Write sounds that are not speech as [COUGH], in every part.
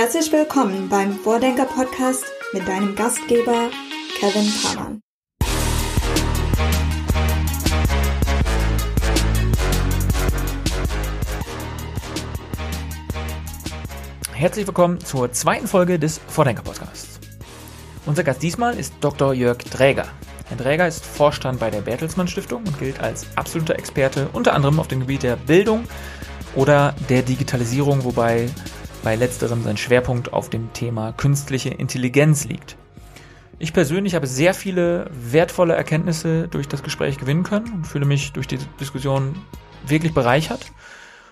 Herzlich willkommen beim Vordenker Podcast mit deinem Gastgeber Kevin Pamann. Herzlich willkommen zur zweiten Folge des Vordenker Podcasts. Unser Gast diesmal ist Dr. Jörg Dräger. Herr Dräger ist Vorstand bei der Bertelsmann Stiftung und gilt als absoluter Experte unter anderem auf dem Gebiet der Bildung oder der Digitalisierung, wobei bei letzterem sein Schwerpunkt auf dem Thema künstliche Intelligenz liegt. Ich persönlich habe sehr viele wertvolle Erkenntnisse durch das Gespräch gewinnen können und fühle mich durch die Diskussion wirklich bereichert.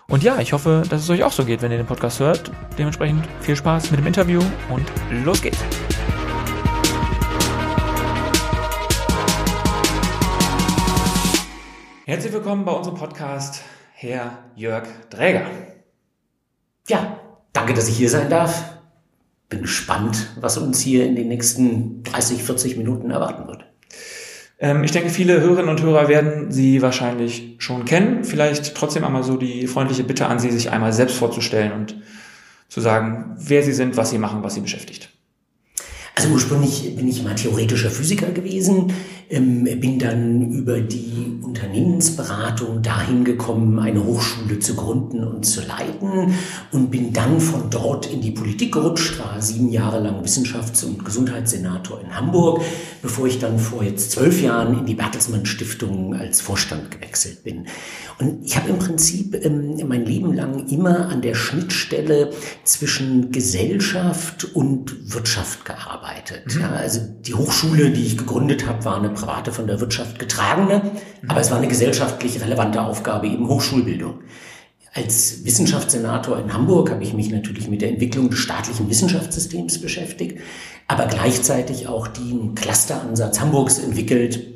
Und ja, ich hoffe, dass es euch auch so geht, wenn ihr den Podcast hört. Dementsprechend viel Spaß mit dem Interview und los geht's. Herzlich willkommen bei unserem Podcast, Herr Jörg Dräger. Ja, danke, dass ich hier sein darf. Bin gespannt, was uns hier in den nächsten 30, 40 Minuten erwarten wird. Ähm, ich denke, viele Hörerinnen und Hörer werden Sie wahrscheinlich schon kennen. Vielleicht trotzdem einmal so die freundliche Bitte an Sie, sich einmal selbst vorzustellen und zu sagen, wer Sie sind, was Sie machen, was Sie beschäftigt. Also ursprünglich bin ich mal theoretischer Physiker gewesen, ähm, bin dann über die Unternehmensberatung dahin gekommen, eine Hochschule zu gründen und zu leiten und bin dann von dort in die Politik gerutscht, war sieben Jahre lang Wissenschafts- und Gesundheitssenator in Hamburg, bevor ich dann vor jetzt zwölf Jahren in die Bertelsmann Stiftung als Vorstand gewechselt bin. Und ich habe im Prinzip ähm, mein Leben lang immer an der Schnittstelle zwischen Gesellschaft und Wirtschaft gearbeitet. Mhm. Ja, also die Hochschule, die ich gegründet habe, war eine private von der Wirtschaft getragene, mhm. aber es war eine gesellschaftlich relevante Aufgabe, eben Hochschulbildung. Als Wissenschaftssenator in Hamburg habe ich mich natürlich mit der Entwicklung des staatlichen Wissenschaftssystems beschäftigt, aber gleichzeitig auch den Clusteransatz Hamburgs entwickelt,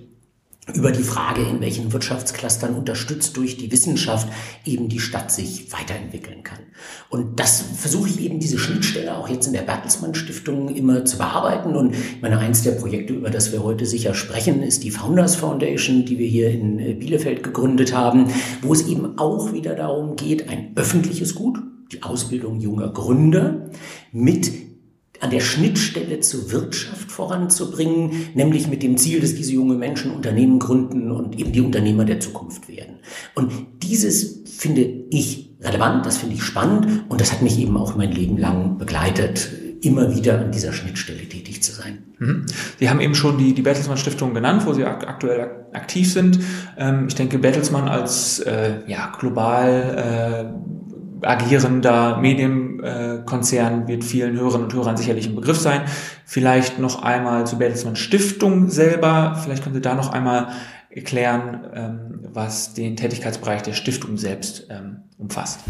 über die Frage, in welchen Wirtschaftsclustern unterstützt durch die Wissenschaft eben die Stadt sich weiterentwickeln kann. Und das versuche ich eben diese Schnittstelle auch jetzt in der Bertelsmann Stiftung immer zu bearbeiten. Und ich meine, eins der Projekte, über das wir heute sicher sprechen, ist die Founders Foundation, die wir hier in äh, Bielefeld gegründet haben, wo es eben auch wieder darum geht, ein öffentliches Gut, die Ausbildung junger Gründer mit an der Schnittstelle zur Wirtschaft voranzubringen, nämlich mit dem Ziel, dass diese junge Menschen Unternehmen gründen und eben die Unternehmer der Zukunft werden. Und dieses finde ich relevant, das finde ich spannend und das hat mich eben auch mein Leben lang begleitet, immer wieder an dieser Schnittstelle tätig zu sein. Mhm. Sie haben eben schon die, die Bertelsmann Stiftung genannt, wo Sie aktuell aktiv sind. Ähm, ich denke, Bertelsmann als äh, ja, global äh, agierender Medienkonzern wird vielen Hörerinnen und Hörern sicherlich ein Begriff sein. Vielleicht noch einmal zur Bertelsmann Stiftung selber. Vielleicht können Sie da noch einmal erklären, ähm, was den Tätigkeitsbereich der Stiftung selbst ähm, umfasst.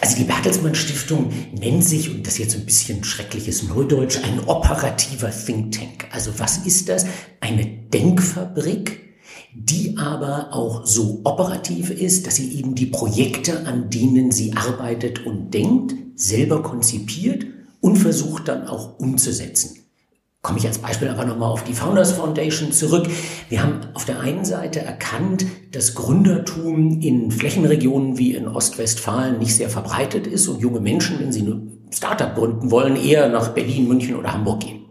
Also die Bertelsmann Stiftung nennt sich, und das ist jetzt ein bisschen schreckliches Neudeutsch, ein operativer Think Tank. Also was ist das? Eine Denkfabrik, die aber auch so operativ ist, dass sie eben die Projekte, an denen sie arbeitet und denkt, selber konzipiert und versucht dann auch umzusetzen. Komme ich als Beispiel aber nochmal auf die Founders Foundation zurück. Wir haben auf der einen Seite erkannt, dass Gründertum in Flächenregionen wie in Ostwestfalen nicht sehr verbreitet ist und junge Menschen, wenn sie ein Startup gründen wollen, eher nach Berlin, München oder Hamburg gehen.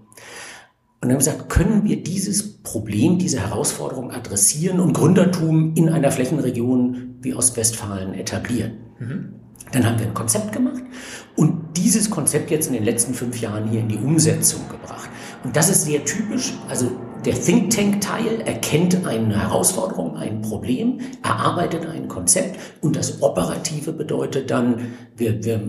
Und dann haben wir gesagt, können wir dieses Problem, diese Herausforderung adressieren und Gründertum in einer Flächenregion wie Ostwestfalen etablieren? Mhm. Dann haben wir ein Konzept gemacht und dieses Konzept jetzt in den letzten fünf Jahren hier in die Umsetzung gebracht. Und das ist sehr typisch. Also der Think Tank-Teil erkennt eine Herausforderung, ein Problem, erarbeitet ein Konzept und das Operative bedeutet dann, wir, wir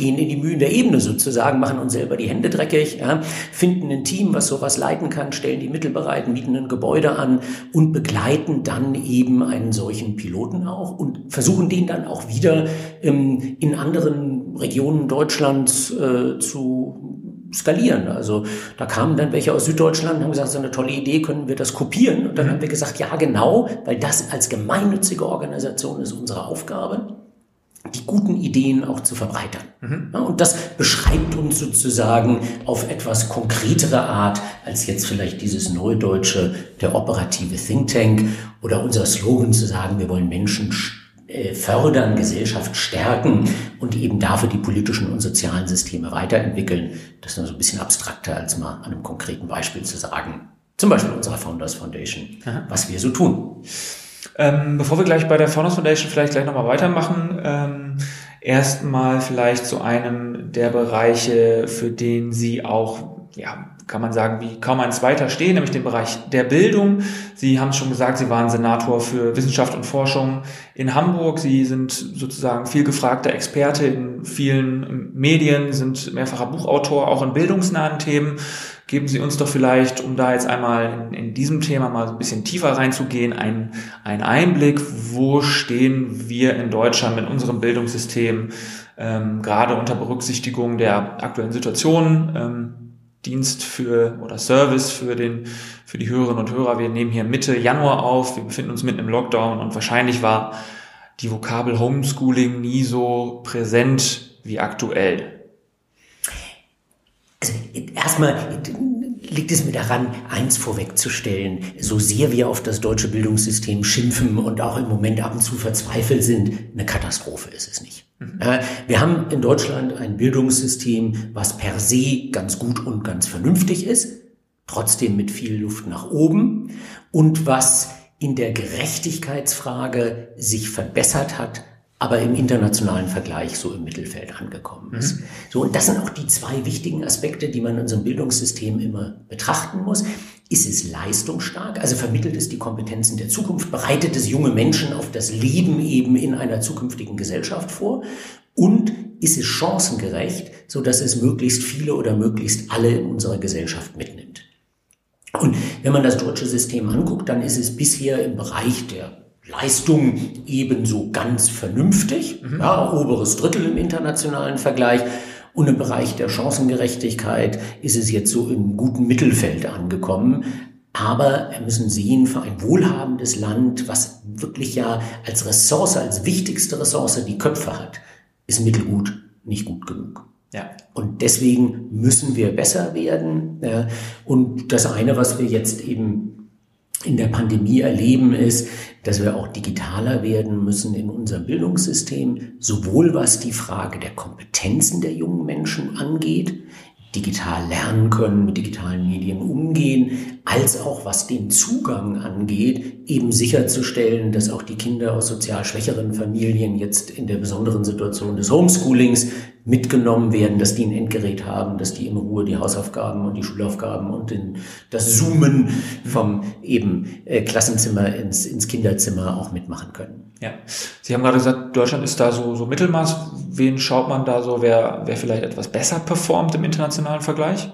gehen in die Mühen der Ebene sozusagen, machen uns selber die Hände dreckig, ja, finden ein Team, was sowas leiten kann, stellen die Mittel bereit, mieten ein Gebäude an und begleiten dann eben einen solchen Piloten auch und versuchen den dann auch wieder ähm, in anderen Regionen Deutschlands äh, zu skalieren. Also da kamen dann welche aus Süddeutschland und haben gesagt, so eine tolle Idee, können wir das kopieren? Und dann mhm. haben wir gesagt, ja genau, weil das als gemeinnützige Organisation ist unsere Aufgabe die guten Ideen auch zu verbreitern. Mhm. und das beschreibt uns sozusagen auf etwas konkretere Art als jetzt vielleicht dieses Neudeutsche, der operative Think Tank oder unser Slogan zu sagen, wir wollen Menschen äh, fördern, Gesellschaft stärken und eben dafür die politischen und sozialen Systeme weiterentwickeln. Das ist noch so ein bisschen abstrakter, als mal an einem konkreten Beispiel zu sagen. Zum Beispiel unserer Founders Foundation, Aha. was wir so tun. Ähm, bevor wir gleich bei der Founders Foundation vielleicht gleich nochmal weitermachen, ähm, erstmal vielleicht zu einem der Bereiche, für den Sie auch ja, kann man sagen, wie kaum ein zweiter stehen, nämlich den Bereich der Bildung. Sie haben es schon gesagt, Sie waren Senator für Wissenschaft und Forschung in Hamburg. Sie sind sozusagen viel gefragter Experte in vielen Medien, sind mehrfacher Buchautor, auch in bildungsnahen Themen. Geben Sie uns doch vielleicht, um da jetzt einmal in, diesem Thema mal ein bisschen tiefer reinzugehen, einen, einen Einblick, wo stehen wir in Deutschland mit unserem Bildungssystem, ähm, gerade unter Berücksichtigung der aktuellen Situation. Ähm, Dienst für oder Service für den für die Hörerinnen und Hörer. Wir nehmen hier Mitte Januar auf. Wir befinden uns mitten im Lockdown und wahrscheinlich war die Vokabel Homeschooling nie so präsent wie aktuell. Also erstmal liegt es mir daran, eins vorwegzustellen. So sehr wir auf das deutsche Bildungssystem schimpfen und auch im Moment ab und zu verzweifelt sind, eine Katastrophe ist es nicht. Mhm. Wir haben in Deutschland ein Bildungssystem, was per se ganz gut und ganz vernünftig ist, trotzdem mit viel Luft nach oben und was in der Gerechtigkeitsfrage sich verbessert hat, aber im internationalen Vergleich so im Mittelfeld angekommen ist. Mhm. So, und das sind auch die zwei wichtigen Aspekte, die man in unserem Bildungssystem immer betrachten muss. Ist es leistungsstark? Also vermittelt es die Kompetenzen der Zukunft? Bereitet es junge Menschen auf das Leben eben in einer zukünftigen Gesellschaft vor? Und ist es chancengerecht, so dass es möglichst viele oder möglichst alle in unserer Gesellschaft mitnimmt? Und wenn man das deutsche System anguckt, dann ist es bisher im Bereich der Leistung ebenso ganz vernünftig, mhm. ja, oberes Drittel im internationalen Vergleich. Und im Bereich der Chancengerechtigkeit ist es jetzt so im guten Mittelfeld angekommen. Aber wir müssen sehen, für ein wohlhabendes Land, was wirklich ja als Ressource, als wichtigste Ressource die Köpfe hat, ist Mittelgut nicht gut genug. Ja. Und deswegen müssen wir besser werden. Und das eine, was wir jetzt eben in der Pandemie erleben, ist, dass wir auch digitaler werden müssen in unserem Bildungssystem, sowohl was die Frage der Kompetenzen der jungen Menschen angeht, digital lernen können, mit digitalen Medien umgehen, als auch was den Zugang angeht, eben sicherzustellen, dass auch die Kinder aus sozial schwächeren Familien jetzt in der besonderen Situation des Homeschoolings mitgenommen werden, dass die ein Endgerät haben, dass die in Ruhe die Hausaufgaben und die Schulaufgaben und den, das Zoomen vom eben äh, Klassenzimmer ins, ins Kinderzimmer auch mitmachen können. Ja, Sie haben gerade gesagt, Deutschland ist da so, so Mittelmaß. Wen schaut man da so, wer, wer vielleicht etwas besser performt im internationalen Vergleich?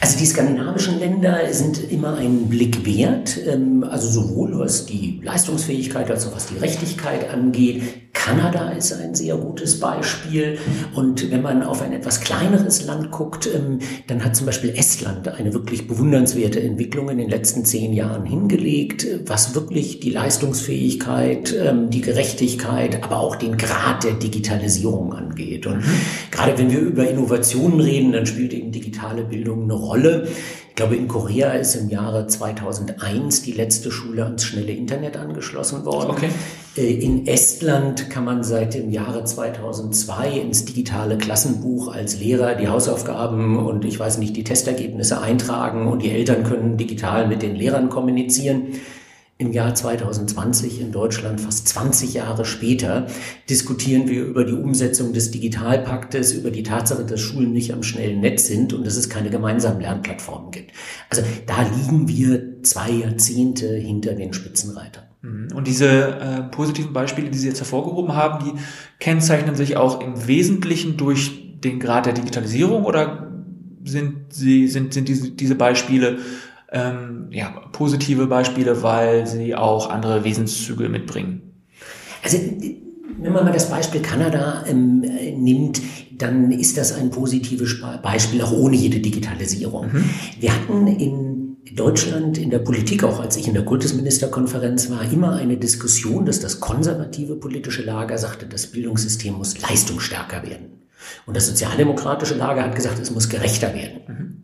Also die skandinavischen Länder sind immer einen Blick wert, ähm, also sowohl was die Leistungsfähigkeit als auch was die Rechtigkeit angeht. Kanada ist ein sehr gutes Beispiel. Und wenn man auf ein etwas kleineres Land guckt, ähm, dann hat zum Beispiel Estland eine wirklich bewundernswerte Entwicklung in den letzten zehn Jahren hingelegt, was wirklich die Leistungsfähigkeit, ähm, die Gerechtigkeit, aber auch den Grad der Digitalisierung angeht. Und gerade wenn wir über Innovationen reden, dann spielt eben digitale Bildung eine Rolle. Ich glaube, in Korea ist im Jahre 2001 die letzte Schule ans schnelle Internet angeschlossen worden. Okay. Äh, in Estland kann man seit dem Jahre 2002 ins digitale Klassenbuch als Lehrer die Hausaufgaben und ich weiß nicht, die Testergebnisse eintragen und die Eltern können digital mit den Lehrern kommunizieren im Jahr 2020 in Deutschland, fast 20 Jahre später, diskutieren wir über die Umsetzung des Digitalpaktes, über die Tatsache, dass Schulen nicht am schnellen Netz sind und dass es keine gemeinsamen Lernplattformen gibt. Also da liegen wir zwei Jahrzehnte hinter den Spitzenreitern. Mhm. Und diese äh, positiven Beispiele, die Sie jetzt hervorgehoben haben, die kennzeichnen sich auch im Wesentlichen durch den Grad der Digitalisierung oder sind sie sind sind diese diese Beispiele ähm, ja, positive Beispiele, weil sie auch andere Wesenszüge mitbringen. Also wenn man mal das Beispiel Kanada ähm, nimmt, dann ist das ein positives Beispiel, auch ohne jede Digitalisierung. Mhm. Wir hatten in Deutschland in der Politik, auch als ich in der Kultusministerkonferenz war, immer eine Diskussion, dass das konservative politische Lager sagte, das Bildungssystem muss leistungsstärker werden. Und das sozialdemokratische Lager hat gesagt, es muss gerechter werden. Mhm.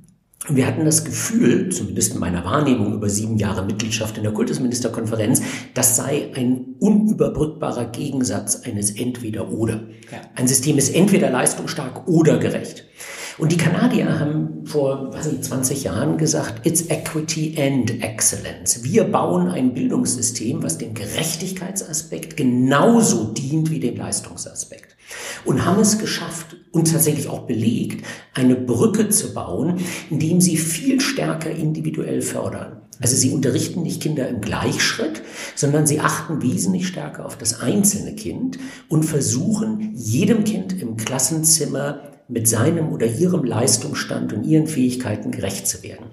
Und wir hatten das Gefühl, zumindest in meiner Wahrnehmung über sieben Jahre Mitgliedschaft in der Kultusministerkonferenz, das sei ein unüberbrückbarer Gegensatz eines Entweder-Oder. Ja. Ein System ist entweder leistungsstark oder gerecht. Und die Kanadier haben vor weiß ich, 20 Jahren gesagt, it's equity and excellence. Wir bauen ein Bildungssystem, was dem Gerechtigkeitsaspekt genauso dient wie dem Leistungsaspekt. Und haben es geschafft und tatsächlich auch belegt, eine Brücke zu bauen, indem sie viel stärker individuell fördern. Also sie unterrichten nicht Kinder im Gleichschritt, sondern sie achten wesentlich stärker auf das einzelne Kind und versuchen jedem Kind im Klassenzimmer mit seinem oder ihrem Leistungsstand und ihren Fähigkeiten gerecht zu werden.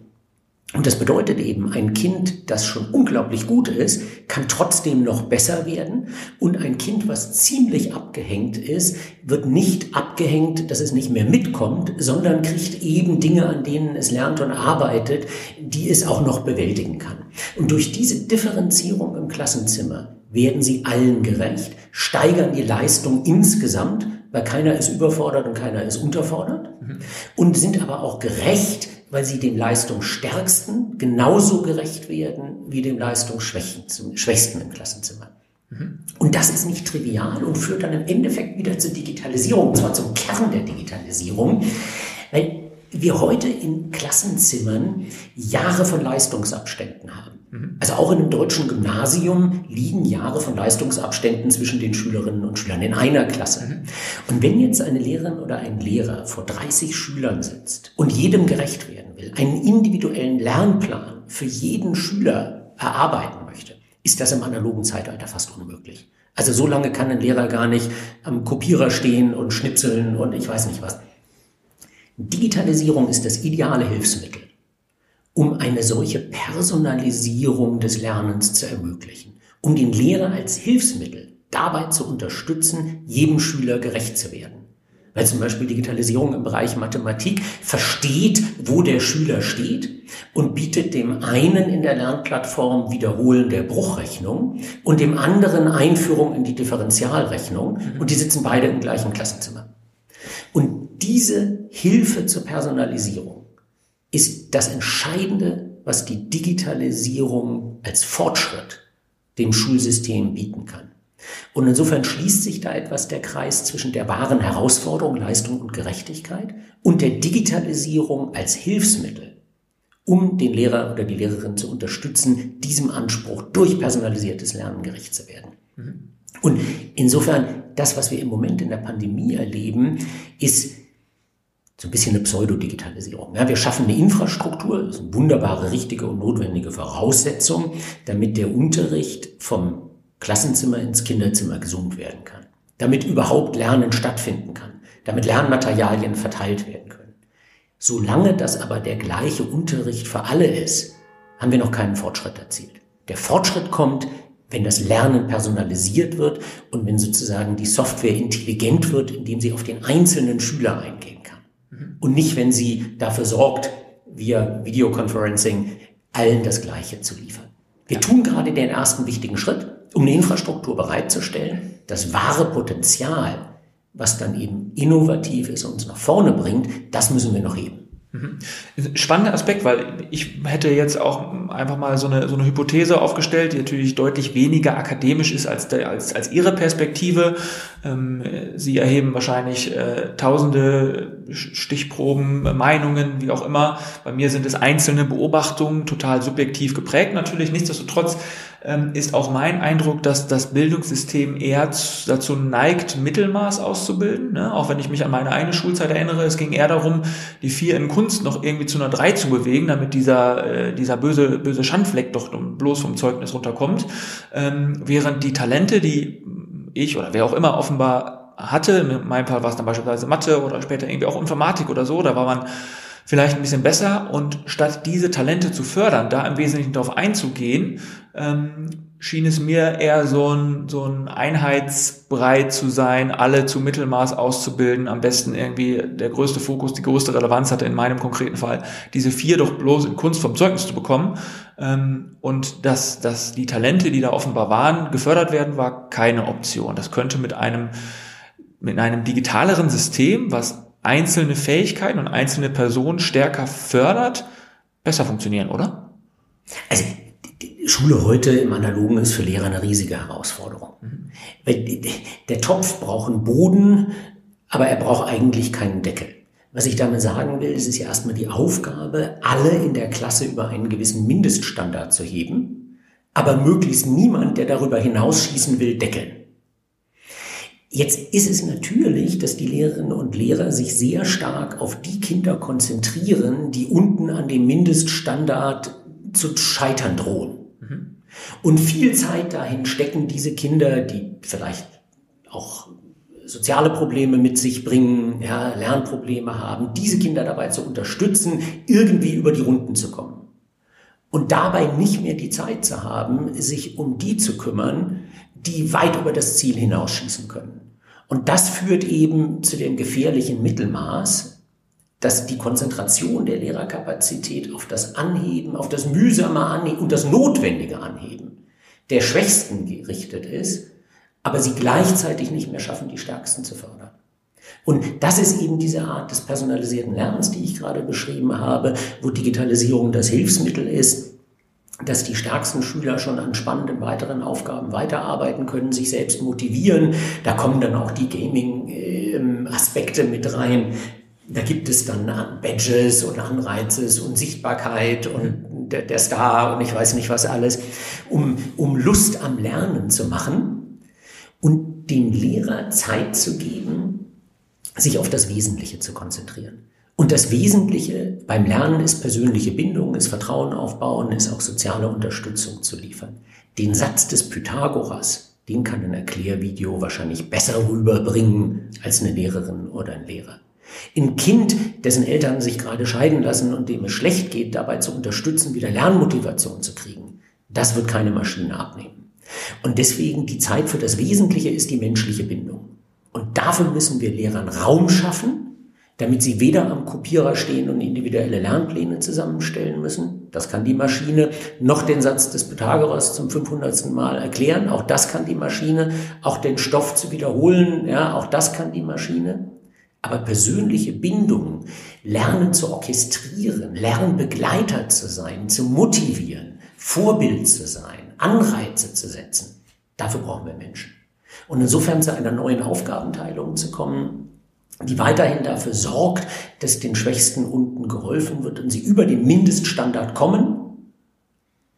Und das bedeutet eben, ein Kind, das schon unglaublich gut ist, kann trotzdem noch besser werden. Und ein Kind, was ziemlich abgehängt ist, wird nicht abgehängt, dass es nicht mehr mitkommt, sondern kriegt eben Dinge, an denen es lernt und arbeitet, die es auch noch bewältigen kann. Und durch diese Differenzierung im Klassenzimmer werden sie allen gerecht, steigern die Leistung insgesamt weil keiner ist überfordert und keiner ist unterfordert mhm. und sind aber auch gerecht, weil sie dem Leistungsstärksten genauso gerecht werden wie dem Leistungsschwächsten im Klassenzimmer. Mhm. Und das ist nicht trivial und führt dann im Endeffekt wieder zur Digitalisierung, und zwar zum Kern der Digitalisierung, weil wir heute in Klassenzimmern Jahre von Leistungsabständen haben. Mhm. Also auch in einem deutschen Gymnasium liegen Jahre von Leistungsabständen zwischen den Schülerinnen und Schülern in einer Klasse. Mhm. Und wenn jetzt eine Lehrerin oder ein Lehrer vor 30 Schülern sitzt und jedem gerecht werden will, einen individuellen Lernplan für jeden Schüler erarbeiten möchte, ist das im analogen Zeitalter fast unmöglich. Also so lange kann ein Lehrer gar nicht am Kopierer stehen und schnipseln und ich weiß nicht was. Digitalisierung ist das ideale Hilfsmittel, um eine solche Personalisierung des Lernens zu ermöglichen, um den Lehrer als Hilfsmittel dabei zu unterstützen, jedem Schüler gerecht zu werden. Weil zum Beispiel Digitalisierung im Bereich Mathematik versteht, wo der Schüler steht und bietet dem einen in der Lernplattform Wiederholen der Bruchrechnung und dem anderen Einführung in die Differentialrechnung und die sitzen beide im gleichen Klassenzimmer. Und diese Hilfe zur Personalisierung ist das Entscheidende, was die Digitalisierung als Fortschritt dem Schulsystem bieten kann. Und insofern schließt sich da etwas der Kreis zwischen der wahren Herausforderung, Leistung und Gerechtigkeit und der Digitalisierung als Hilfsmittel, um den Lehrer oder die Lehrerin zu unterstützen, diesem Anspruch durch personalisiertes Lernen gerecht zu werden. Mhm. Und insofern, das, was wir im Moment in der Pandemie erleben, ist so ein bisschen eine Pseudodigitalisierung. Ja, wir schaffen eine Infrastruktur, das ist eine wunderbare, richtige und notwendige Voraussetzung, damit der Unterricht vom Klassenzimmer ins Kinderzimmer gesummt werden kann, damit überhaupt Lernen stattfinden kann, damit Lernmaterialien verteilt werden können. Solange das aber der gleiche Unterricht für alle ist, haben wir noch keinen Fortschritt erzielt. Der Fortschritt kommt, wenn das Lernen personalisiert wird und wenn sozusagen die Software intelligent wird, indem sie auf den einzelnen Schüler. Mhm. Und nicht, wenn sie dafür sorgt, via Videoconferencing allen das Gleiche zu liefern. Wir tun gerade den ersten wichtigen Schritt, um eine Infrastruktur bereitzustellen. Das wahre Potenzial, was dann eben innovativ ist und uns nach vorne bringt, das müssen wir noch heben. Mhm. Spannender Aspekt, weil ich hätte jetzt auch einfach mal so eine, so eine Hypothese aufgestellt, die natürlich deutlich weniger akademisch ist als, der, als, als Ihre Perspektive. Ähm, Sie erheben wahrscheinlich äh, tausende Stichproben, Meinungen, wie auch immer. Bei mir sind es einzelne Beobachtungen, total subjektiv geprägt natürlich. Nichtsdestotrotz ist auch mein Eindruck, dass das Bildungssystem eher dazu neigt, Mittelmaß auszubilden. Ne? Auch wenn ich mich an meine eigene Schulzeit erinnere, es ging eher darum, die vier in Kunst noch irgendwie zu einer drei zu bewegen, damit dieser, äh, dieser böse, böse Schandfleck doch bloß vom Zeugnis runterkommt. Ähm, während die Talente, die ich oder wer auch immer offenbar hatte, in meinem Fall war es dann beispielsweise Mathe oder später irgendwie auch Informatik oder so, da war man vielleicht ein bisschen besser und statt diese Talente zu fördern, da im Wesentlichen darauf einzugehen, ähm, schien es mir eher so ein, so ein Einheitsbrei zu sein, alle zu Mittelmaß auszubilden, am besten irgendwie der größte Fokus, die größte Relevanz hatte in meinem konkreten Fall, diese vier doch bloß in Kunst vom Zeugnis zu bekommen. Ähm, und dass, dass die Talente, die da offenbar waren, gefördert werden, war keine Option. Das könnte mit einem, mit einem digitaleren System, was einzelne Fähigkeiten und einzelne Personen stärker fördert, besser funktionieren, oder? Also Schule heute im Analogen ist für Lehrer eine riesige Herausforderung. Mhm. Der Topf braucht einen Boden, aber er braucht eigentlich keinen Deckel. Was ich damit sagen will, es ist ja erstmal die Aufgabe, alle in der Klasse über einen gewissen Mindeststandard zu heben, aber möglichst niemand, der darüber hinausschießen will, deckeln. Jetzt ist es natürlich, dass die Lehrerinnen und Lehrer sich sehr stark auf die Kinder konzentrieren, die unten an dem Mindeststandard zu scheitern drohen. Und viel Zeit dahin stecken diese Kinder, die vielleicht auch soziale Probleme mit sich bringen, ja, Lernprobleme haben, diese Kinder dabei zu unterstützen, irgendwie über die Runden zu kommen. Und dabei nicht mehr die Zeit zu haben, sich um die zu kümmern, die weit über das Ziel hinausschießen können. Und das führt eben zu dem gefährlichen Mittelmaß, dass die Konzentration der Lehrerkapazität auf das Anheben, auf das mühsame Anheben und das notwendige Anheben der Schwächsten gerichtet ist, aber sie gleichzeitig nicht mehr schaffen, die Stärksten zu fördern. Und das ist eben diese Art des personalisierten Lernens, die ich gerade beschrieben habe, wo Digitalisierung das Hilfsmittel ist, dass die stärksten Schüler schon an spannenden weiteren Aufgaben weiterarbeiten können, sich selbst motivieren. Da kommen dann auch die Gaming-Aspekte mit rein. Da gibt es dann Badges und Anreizes und Sichtbarkeit und der, der Star und ich weiß nicht was alles, um, um Lust am Lernen zu machen und dem Lehrer Zeit zu geben, sich auf das Wesentliche zu konzentrieren. Und das Wesentliche beim Lernen ist persönliche Bindung, ist Vertrauen aufbauen, ist auch soziale Unterstützung zu liefern. Den Satz des Pythagoras, den kann ein Erklärvideo wahrscheinlich besser rüberbringen als eine Lehrerin oder ein Lehrer. Ein Kind, dessen Eltern sich gerade scheiden lassen und dem es schlecht geht, dabei zu unterstützen, wieder Lernmotivation zu kriegen, das wird keine Maschine abnehmen. Und deswegen die Zeit für das Wesentliche ist die menschliche Bindung. Und dafür müssen wir Lehrern Raum schaffen, damit sie weder am Kopierer stehen und individuelle Lernpläne zusammenstellen müssen. Das kann die Maschine noch den Satz des Pythagoras zum 500. Mal erklären. Auch das kann die Maschine. Auch den Stoff zu wiederholen. Ja, auch das kann die Maschine. Aber persönliche Bindungen, Lernen zu orchestrieren, Lernbegleiter zu sein, zu motivieren, Vorbild zu sein, Anreize zu setzen, dafür brauchen wir Menschen. Und insofern zu einer neuen Aufgabenteilung zu kommen, die weiterhin dafür sorgt, dass den Schwächsten unten geholfen wird und sie über den Mindeststandard kommen,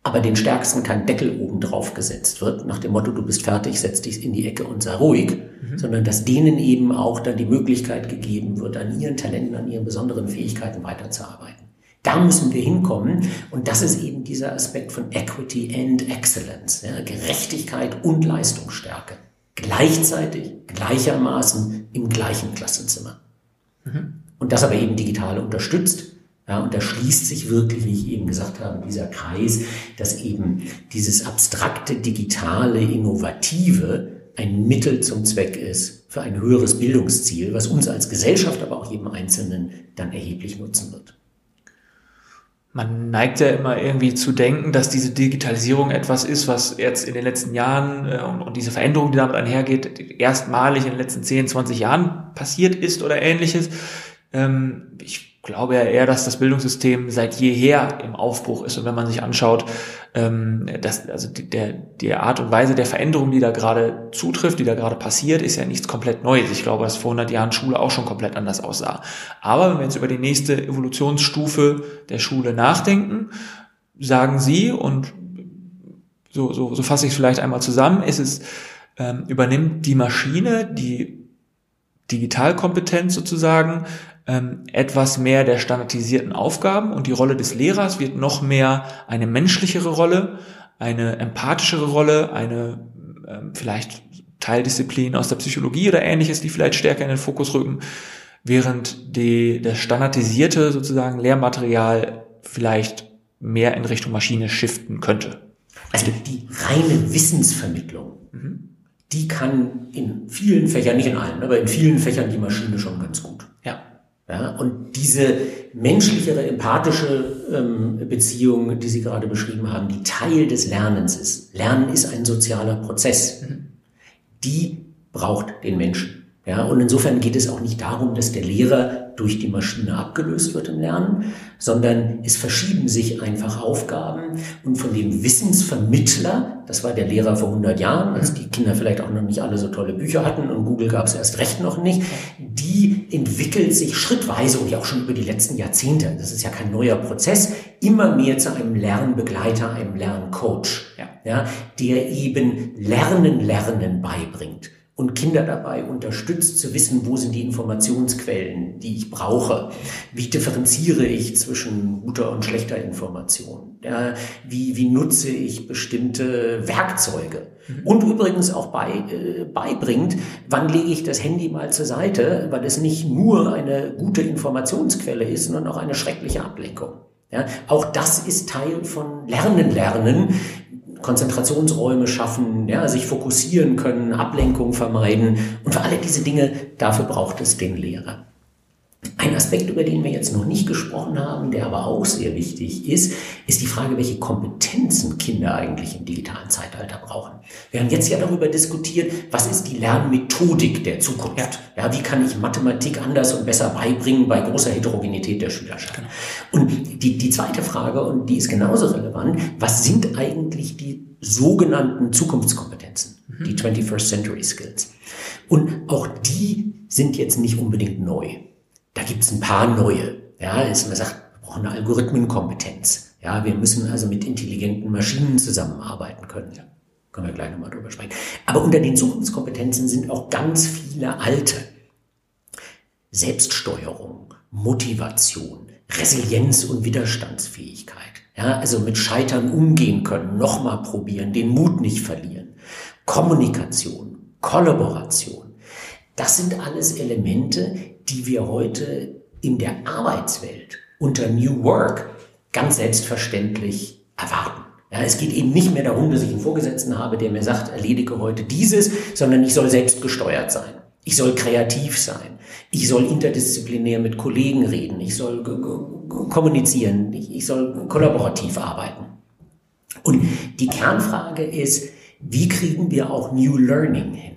aber den Stärksten kein Deckel oben drauf gesetzt wird, nach dem Motto, du bist fertig, setz dich in die Ecke und sei ruhig, mhm. sondern dass denen eben auch dann die Möglichkeit gegeben wird, an ihren Talenten, an ihren besonderen Fähigkeiten weiterzuarbeiten. Da müssen wir hinkommen und das ist eben dieser Aspekt von Equity and Excellence, ja, Gerechtigkeit und Leistungsstärke gleichzeitig, gleichermaßen im gleichen Klassenzimmer. Mhm. Und das aber eben digital unterstützt. Ja, und da schließt sich wirklich, wie ich eben gesagt habe, dieser Kreis, dass eben dieses abstrakte, digitale, innovative ein Mittel zum Zweck ist für ein höheres Bildungsziel, was uns als Gesellschaft, aber auch jedem Einzelnen dann erheblich nutzen wird man neigt ja immer irgendwie zu denken, dass diese Digitalisierung etwas ist, was jetzt in den letzten Jahren äh, und, und, diese Veränderung, die damit einhergeht, erstmalig in den letzten 10, 20 Jahren passiert ist oder ähnliches. Ähm, ich glaube ja eher, dass das Bildungssystem seit jeher im Aufbruch ist. Und wenn man sich anschaut, ähm, dass, also die, der, die Art und Weise der Veränderung, die da gerade zutrifft, die da gerade passiert, ist ja nichts komplett Neues. Ich glaube, dass vor 100 Jahren Schule auch schon komplett anders aussah. Aber wenn wir jetzt über die nächste Evolutionsstufe der Schule nachdenken, sagen Sie, und so, so, so fasse ich es vielleicht einmal zusammen, ist es, ähm, übernimmt die Maschine, die Digitalkompetenz sozusagen, ähm, etwas mehr der standardisierten Aufgaben und die Rolle des Lehrers wird noch mehr eine menschlichere Rolle, eine empathischere Rolle, eine ähm, vielleicht Teildisziplin aus der Psychologie oder ähnliches, die vielleicht stärker in den Fokus rücken, während die, das standardisierte sozusagen Lehrmaterial vielleicht mehr in Richtung Maschine shiften könnte. Also die reine Wissensvermittlung, mhm. die kann in vielen Fächern, nicht in allen, aber in vielen Fächern die Maschine schon ganz gut. Ja, und diese menschlichere, empathische ähm, Beziehung, die Sie gerade beschrieben haben, die Teil des Lernens ist. Lernen ist ein sozialer Prozess. Die braucht den Menschen. Ja, und insofern geht es auch nicht darum, dass der Lehrer durch die Maschine abgelöst wird im Lernen, sondern es verschieben sich einfach Aufgaben. Und von dem Wissensvermittler, das war der Lehrer vor 100 Jahren, als die Kinder vielleicht auch noch nicht alle so tolle Bücher hatten und Google gab es erst recht noch nicht, die entwickelt sich schrittweise und ja auch schon über die letzten Jahrzehnte, das ist ja kein neuer Prozess, immer mehr zu einem Lernbegleiter, einem Lerncoach, ja. Ja, der eben Lernen, Lernen beibringt und Kinder dabei unterstützt zu wissen, wo sind die Informationsquellen, die ich brauche. Wie differenziere ich zwischen guter und schlechter Information? Ja, wie, wie nutze ich bestimmte Werkzeuge? Mhm. Und übrigens auch bei, äh, beibringt, wann lege ich das Handy mal zur Seite, weil es nicht nur eine gute Informationsquelle ist, sondern auch eine schreckliche Ablenkung. Ja, auch das ist Teil von Lernen, Lernen, Konzentrationsräume schaffen, ja, sich fokussieren können, Ablenkung vermeiden. Und für alle diese Dinge, dafür braucht es den Lehrer. Ein Aspekt, über den wir jetzt noch nicht gesprochen haben, der aber auch sehr wichtig ist, ist die Frage, welche Kompetenzen Kinder eigentlich im digitalen Zeitalter brauchen. Wir haben jetzt ja darüber diskutiert, was ist die Lernmethodik der Zukunft? Ja, wie kann ich Mathematik anders und besser beibringen bei großer Heterogenität der Schülerschaft? Genau. Und die, die zweite Frage, und die ist genauso relevant, was sind eigentlich die sogenannten Zukunftskompetenzen, mhm. die 21st Century Skills? Und auch die sind jetzt nicht unbedingt neu. Da gibt's ein paar neue. Ja, ist, man sagt, wir brauchen eine Algorithmenkompetenz. Ja, wir müssen also mit intelligenten Maschinen zusammenarbeiten können. Ja, können wir gleich nochmal drüber sprechen. Aber unter den Zukunftskompetenzen sind auch ganz viele alte. Selbststeuerung, Motivation, Resilienz und Widerstandsfähigkeit. Ja, also mit Scheitern umgehen können, nochmal probieren, den Mut nicht verlieren. Kommunikation, Kollaboration. Das sind alles Elemente, die wir heute in der Arbeitswelt unter New Work ganz selbstverständlich erwarten. Ja, es geht eben nicht mehr darum, dass ich einen Vorgesetzten habe, der mir sagt, erledige heute dieses, sondern ich soll selbst gesteuert sein. Ich soll kreativ sein. Ich soll interdisziplinär mit Kollegen reden. Ich soll kommunizieren. Ich soll kollaborativ arbeiten. Und die Kernfrage ist, wie kriegen wir auch New Learning hin?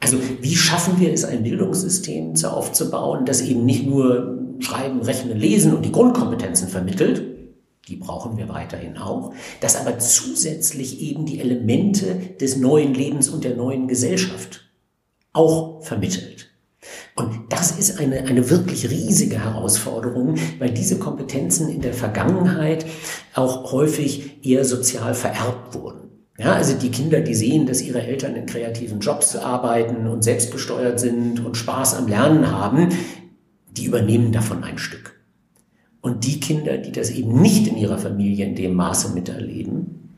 Also wie schaffen wir es, ein Bildungssystem aufzubauen, das eben nicht nur Schreiben, Rechnen, Lesen und die Grundkompetenzen vermittelt, die brauchen wir weiterhin auch, das aber zusätzlich eben die Elemente des neuen Lebens und der neuen Gesellschaft auch vermittelt. Und das ist eine, eine wirklich riesige Herausforderung, weil diese Kompetenzen in der Vergangenheit auch häufig eher sozial vererbt wurden. Ja, also die Kinder, die sehen, dass ihre Eltern in kreativen Jobs arbeiten und selbstgesteuert sind und Spaß am Lernen haben, die übernehmen davon ein Stück. Und die Kinder, die das eben nicht in ihrer Familie in dem Maße miterleben,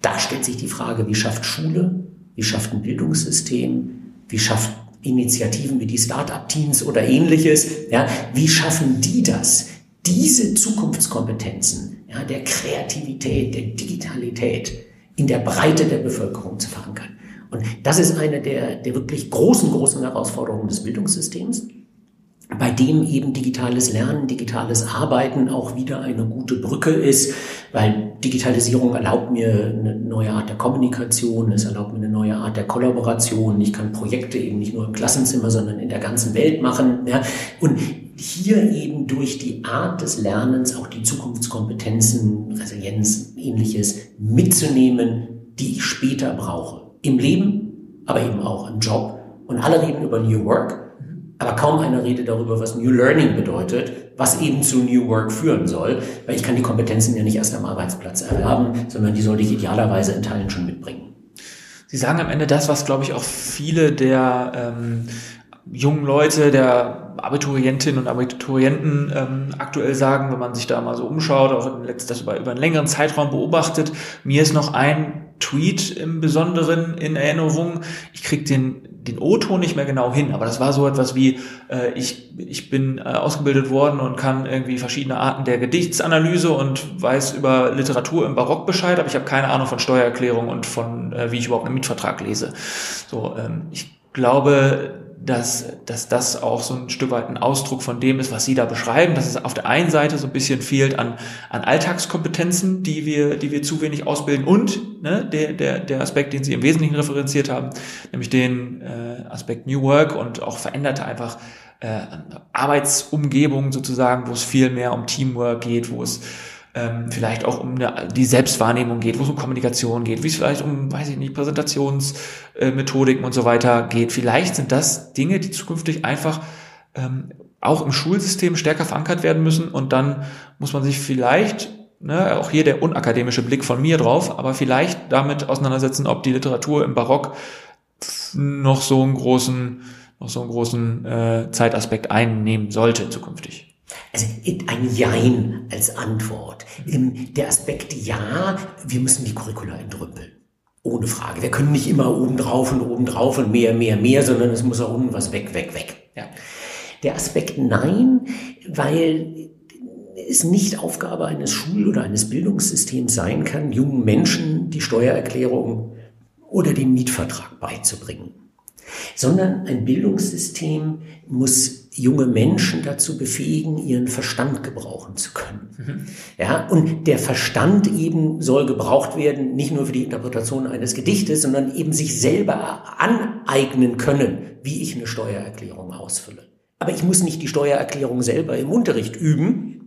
da stellt sich die Frage, wie schafft Schule, wie schafft ein Bildungssystem, wie schafft Initiativen wie die Start-up-Teams oder ähnliches, ja, wie schaffen die das, diese Zukunftskompetenzen, ja, der Kreativität, der Digitalität, in der Breite der Bevölkerung zu verankern. Und das ist eine der, der wirklich großen, großen Herausforderungen des Bildungssystems, bei dem eben digitales Lernen, digitales Arbeiten auch wieder eine gute Brücke ist, weil Digitalisierung erlaubt mir eine neue Art der Kommunikation, es erlaubt mir eine neue Art der Kollaboration. Ich kann Projekte eben nicht nur im Klassenzimmer, sondern in der ganzen Welt machen. Ja. Und hier eben durch die Art des Lernens auch die Zukunftskompetenzen, Resilienz, ähnliches mitzunehmen, die ich später brauche. Im Leben, aber eben auch im Job. Und alle reden über New Work, aber kaum einer redet darüber, was New Learning bedeutet, was eben zu New Work führen soll, weil ich kann die Kompetenzen ja nicht erst am Arbeitsplatz erwerben, sondern die sollte ich idealerweise in Teilen schon mitbringen. Sie sagen am Ende das, was, glaube ich, auch viele der ähm, jungen Leute, der Abiturientinnen und Abiturienten ähm, aktuell sagen, wenn man sich da mal so umschaut, auch das über, über einen längeren Zeitraum beobachtet. Mir ist noch ein Tweet im Besonderen in Erinnerung. Ich krieg den, den O-Ton nicht mehr genau hin, aber das war so etwas wie, äh, ich, ich bin äh, ausgebildet worden und kann irgendwie verschiedene Arten der Gedichtsanalyse und weiß über Literatur im Barock Bescheid, aber ich habe keine Ahnung von Steuererklärung und von, äh, wie ich überhaupt einen Mietvertrag lese. So, ähm, ich glaube, dass, dass das auch so ein Stück weit ein Ausdruck von dem ist, was Sie da beschreiben, dass es auf der einen Seite so ein bisschen fehlt an, an Alltagskompetenzen, die wir, die wir zu wenig ausbilden und ne, der, der, der Aspekt, den Sie im Wesentlichen referenziert haben, nämlich den äh, Aspekt New Work und auch veränderte einfach äh, Arbeitsumgebung sozusagen, wo es viel mehr um Teamwork geht, wo es ähm, vielleicht auch um eine, die Selbstwahrnehmung geht, wo es um Kommunikation geht, wie es vielleicht um, weiß ich nicht, Präsentationsmethodiken äh, und so weiter geht. Vielleicht sind das Dinge, die zukünftig einfach ähm, auch im Schulsystem stärker verankert werden müssen und dann muss man sich vielleicht ne, auch hier der unakademische Blick von mir drauf, aber vielleicht damit auseinandersetzen, ob die Literatur im Barock noch so einen großen, noch so einen großen äh, Zeitaspekt einnehmen sollte zukünftig. Also ein Jein als Antwort. Der Aspekt Ja, wir müssen die Curricula entrümpeln. Ohne Frage. Wir können nicht immer oben drauf und oben drauf und mehr, mehr, mehr, sondern es muss auch unten was weg, weg, weg. Ja. Der Aspekt Nein, weil es nicht Aufgabe eines Schul- oder eines Bildungssystems sein kann, jungen Menschen die Steuererklärung oder den Mietvertrag beizubringen, sondern ein Bildungssystem muss junge Menschen dazu befähigen, ihren Verstand gebrauchen zu können. Mhm. Ja, und der Verstand eben soll gebraucht werden, nicht nur für die Interpretation eines Gedichtes, sondern eben sich selber aneignen können, wie ich eine Steuererklärung ausfülle. Aber ich muss nicht die Steuererklärung selber im Unterricht üben,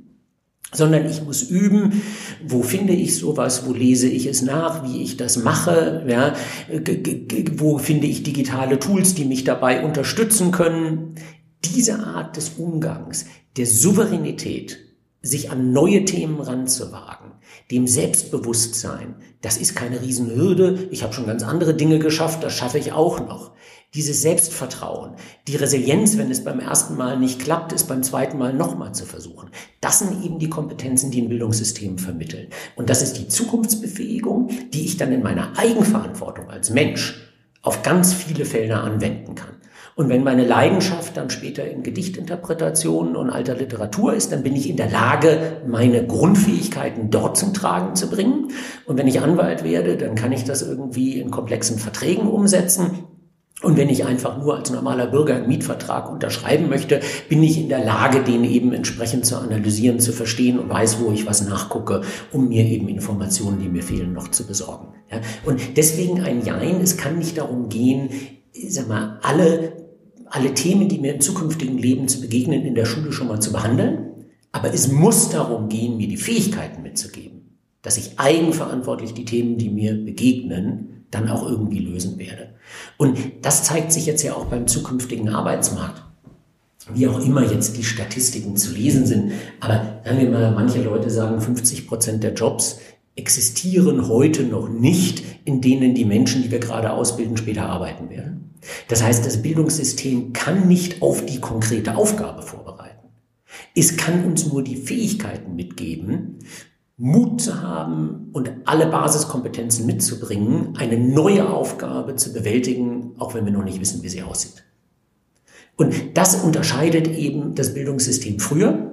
sondern ich muss üben, wo finde ich sowas, wo lese ich es nach, wie ich das mache, ja, wo finde ich digitale Tools, die mich dabei unterstützen können. Diese Art des Umgangs, der Souveränität, sich an neue Themen ranzuwagen, dem Selbstbewusstsein, das ist keine Riesenhürde, ich habe schon ganz andere Dinge geschafft, das schaffe ich auch noch dieses Selbstvertrauen, die Resilienz, wenn es beim ersten Mal nicht klappt, ist beim zweiten Mal nochmal zu versuchen. Das sind eben die Kompetenzen, die ein Bildungssystem vermitteln. Und das ist die Zukunftsbefähigung, die ich dann in meiner Eigenverantwortung als Mensch auf ganz viele Felder anwenden kann. Und wenn meine Leidenschaft dann später in Gedichtinterpretationen und alter Literatur ist, dann bin ich in der Lage, meine Grundfähigkeiten dort zum Tragen zu bringen. Und wenn ich Anwalt werde, dann kann ich das irgendwie in komplexen Verträgen umsetzen. Und wenn ich einfach nur als normaler Bürger einen Mietvertrag unterschreiben möchte, bin ich in der Lage, den eben entsprechend zu analysieren, zu verstehen und weiß, wo ich was nachgucke, um mir eben Informationen, die mir fehlen, noch zu besorgen. Ja? Und deswegen ein Jein, es kann nicht darum gehen, sag mal, alle, alle Themen, die mir im zukünftigen Leben zu begegnen, in der Schule schon mal zu behandeln. Aber es muss darum gehen, mir die Fähigkeiten mitzugeben, dass ich eigenverantwortlich die Themen, die mir begegnen, dann auch irgendwie lösen werde. Und das zeigt sich jetzt ja auch beim zukünftigen Arbeitsmarkt. Wie auch immer jetzt die Statistiken zu lesen sind. Aber sagen wir mal, manche Leute sagen, 50 Prozent der Jobs existieren heute noch nicht, in denen die Menschen, die wir gerade ausbilden, später arbeiten werden. Das heißt, das Bildungssystem kann nicht auf die konkrete Aufgabe vorbereiten. Es kann uns nur die Fähigkeiten mitgeben, Mut zu haben und alle Basiskompetenzen mitzubringen, eine neue Aufgabe zu bewältigen, auch wenn wir noch nicht wissen, wie sie aussieht. Und das unterscheidet eben das Bildungssystem früher.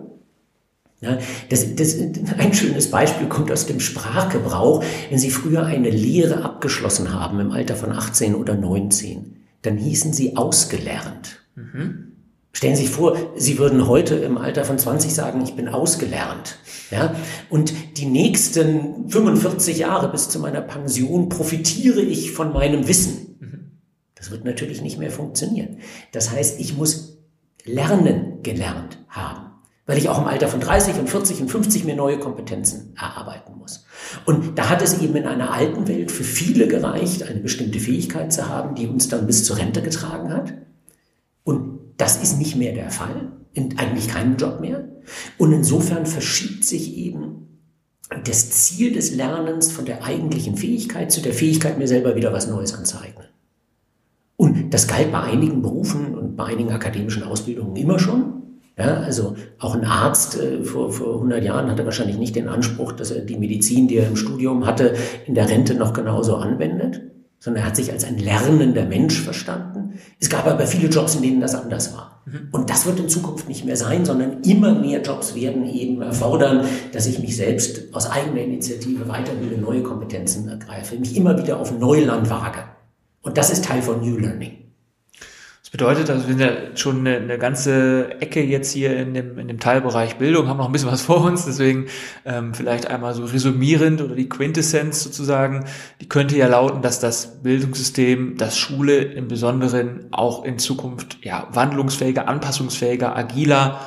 Ja, das, das, ein schönes Beispiel kommt aus dem Sprachgebrauch. Wenn Sie früher eine Lehre abgeschlossen haben im Alter von 18 oder 19, dann hießen Sie ausgelernt. Mhm. Stellen Sie sich vor, Sie würden heute im Alter von 20 sagen, ich bin ausgelernt. Ja? Und die nächsten 45 Jahre bis zu meiner Pension profitiere ich von meinem Wissen. Mhm. Das wird natürlich nicht mehr funktionieren. Das heißt, ich muss lernen gelernt haben, weil ich auch im Alter von 30 und 40 und 50 mir neue Kompetenzen erarbeiten muss. Und da hat es eben in einer alten Welt für viele gereicht, eine bestimmte Fähigkeit zu haben, die uns dann bis zur Rente getragen hat. Und das ist nicht mehr der Fall, in eigentlich keinem Job mehr. Und insofern verschiebt sich eben das Ziel des Lernens von der eigentlichen Fähigkeit zu der Fähigkeit, mir selber wieder was Neues anzueignen. Und das galt bei einigen Berufen und bei einigen akademischen Ausbildungen immer schon. Ja, also auch ein Arzt äh, vor, vor 100 Jahren hatte wahrscheinlich nicht den Anspruch, dass er die Medizin, die er im Studium hatte, in der Rente noch genauso anwendet sondern er hat sich als ein lernender Mensch verstanden. Es gab aber viele Jobs, in denen das anders war. Mhm. Und das wird in Zukunft nicht mehr sein, sondern immer mehr Jobs werden eben erfordern, dass ich mich selbst aus eigener Initiative weiterbilde, neue Kompetenzen ergreife, mich immer wieder auf Neuland wage. Und das ist Teil von New Learning. Bedeutet, also wir sind ja schon eine, eine ganze Ecke jetzt hier in dem, in dem Teilbereich Bildung, haben noch ein bisschen was vor uns, deswegen ähm, vielleicht einmal so resümierend oder die Quintessenz sozusagen, die könnte ja lauten, dass das Bildungssystem, das Schule im Besonderen auch in Zukunft ja wandlungsfähiger, anpassungsfähiger, agiler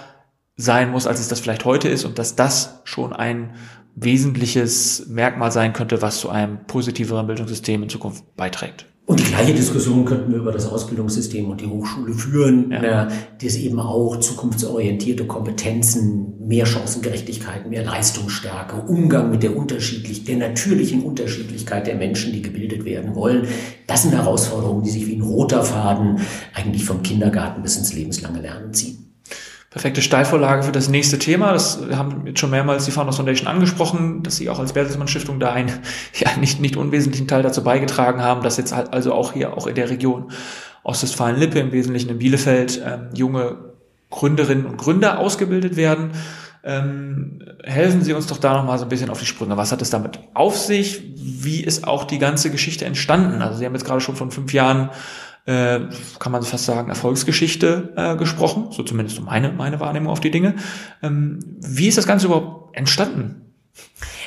sein muss, als es das vielleicht heute ist. Und dass das schon ein wesentliches Merkmal sein könnte, was zu einem positiveren Bildungssystem in Zukunft beiträgt. Und die gleiche Diskussion könnten wir über das Ausbildungssystem und die Hochschule führen, ja. das eben auch zukunftsorientierte Kompetenzen, mehr Chancengerechtigkeit, mehr Leistungsstärke, Umgang mit der unterschiedlich, der natürlichen Unterschiedlichkeit der Menschen, die gebildet werden wollen. Das sind Herausforderungen, die sich wie ein roter Faden eigentlich vom Kindergarten bis ins lebenslange Lernen ziehen perfekte Steilvorlage für das nächste Thema. Das haben jetzt schon mehrmals die Founders Foundation angesprochen, dass sie auch als Bertelsmann Stiftung da einen [LAUGHS] ja, nicht, nicht unwesentlichen Teil dazu beigetragen haben, dass jetzt halt also auch hier, auch in der Region Ostwestfalen-Lippe, im Wesentlichen in Bielefeld, ähm, junge Gründerinnen und Gründer ausgebildet werden. Ähm, helfen Sie uns doch da nochmal so ein bisschen auf die Sprünge. Was hat es damit auf sich? Wie ist auch die ganze Geschichte entstanden? Also Sie haben jetzt gerade schon von fünf Jahren äh, kann man fast sagen, Erfolgsgeschichte äh, gesprochen, so zumindest meine, meine Wahrnehmung auf die Dinge. Ähm, wie ist das Ganze überhaupt entstanden?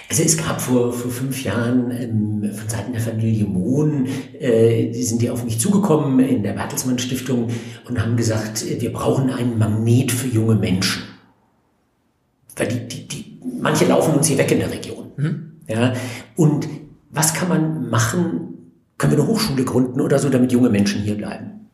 Also es gab vor, vor fünf Jahren ähm, von Seiten der Familie Mohn, äh, die sind ja auf mich zugekommen in der Bertelsmann Stiftung und haben gesagt, wir brauchen einen Magnet für junge Menschen. Weil die, die, die, manche laufen uns hier weg in der Region. Mhm. Ja, und was kann man machen, können wir eine Hochschule gründen oder so, damit junge Menschen hier bleiben.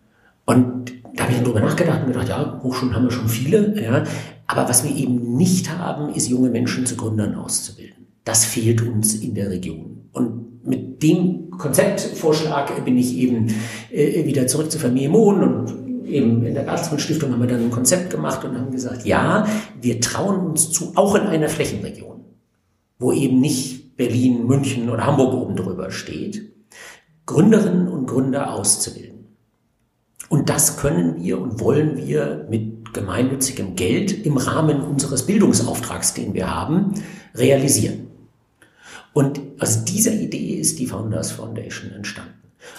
Und da habe ich dann drüber nachgedacht und gedacht, ja, Hochschulen haben wir schon viele, ja, aber was wir eben nicht haben, ist junge Menschen zu Gründern auszubilden. Das fehlt uns in der Region. Und mit dem Konzeptvorschlag bin ich eben äh, wieder zurück zur Familie Mohn und eben in der Bertelsmann Stiftung haben wir dann ein Konzept gemacht und haben gesagt, ja, wir trauen uns zu, auch in einer Flächenregion, wo eben nicht Berlin, München oder Hamburg oben drüber steht, Gründerinnen und Gründer auszubilden. Und das können wir und wollen wir mit gemeinnützigem Geld im Rahmen unseres Bildungsauftrags, den wir haben, realisieren. Und aus dieser Idee ist die Founders Foundation entstanden.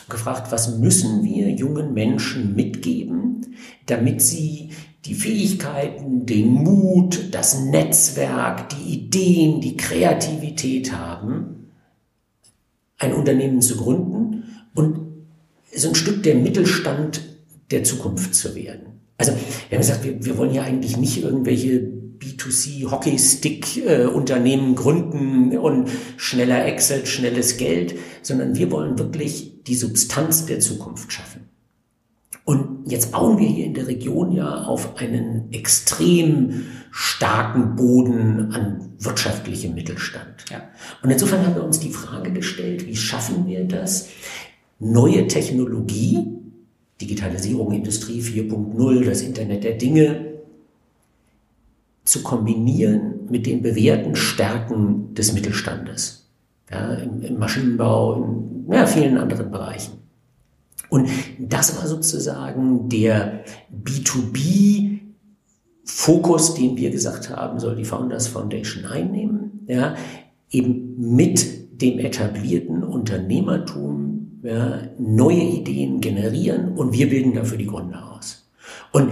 gefragt, was müssen wir jungen Menschen mitgeben, damit sie die Fähigkeiten, den Mut, das Netzwerk, die Ideen, die Kreativität haben, ein Unternehmen zu gründen und so ein Stück der Mittelstand der Zukunft zu werden. Also wir haben gesagt, wir, wir wollen ja eigentlich nicht irgendwelche B2C Hockeystick-Unternehmen gründen und schneller Excel, schnelles Geld, sondern wir wollen wirklich die Substanz der Zukunft schaffen. Und jetzt bauen wir hier in der Region ja auf einen extrem starken Boden an wirtschaftlichem Mittelstand. Ja. Und insofern haben wir uns die Frage gestellt, wie schaffen wir das, neue Technologie, Digitalisierung, Industrie 4.0, das Internet der Dinge, zu kombinieren mit den bewährten Stärken des Mittelstandes. Ja, im, im Maschinenbau, in ja, vielen anderen Bereichen. Und das war sozusagen der B2B Fokus, den wir gesagt haben, soll die Founders Foundation einnehmen, ja, eben mit dem etablierten Unternehmertum ja, neue Ideen generieren und wir bilden dafür die Gründer aus. Und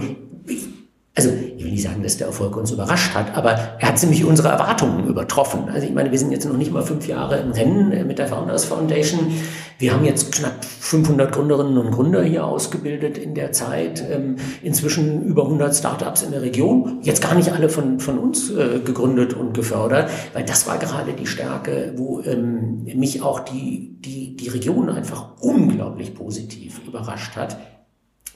also nicht sagen, dass der Erfolg uns überrascht hat, aber er hat ziemlich unsere Erwartungen übertroffen. Also ich meine, wir sind jetzt noch nicht mal fünf Jahre im Rennen äh, mit der Founders Foundation. Wir haben jetzt knapp 500 Gründerinnen und Gründer hier ausgebildet in der Zeit. Ähm, inzwischen über 100 Startups in der Region. Jetzt gar nicht alle von, von uns äh, gegründet und gefördert, weil das war gerade die Stärke, wo ähm, mich auch die, die, die Region einfach unglaublich positiv überrascht hat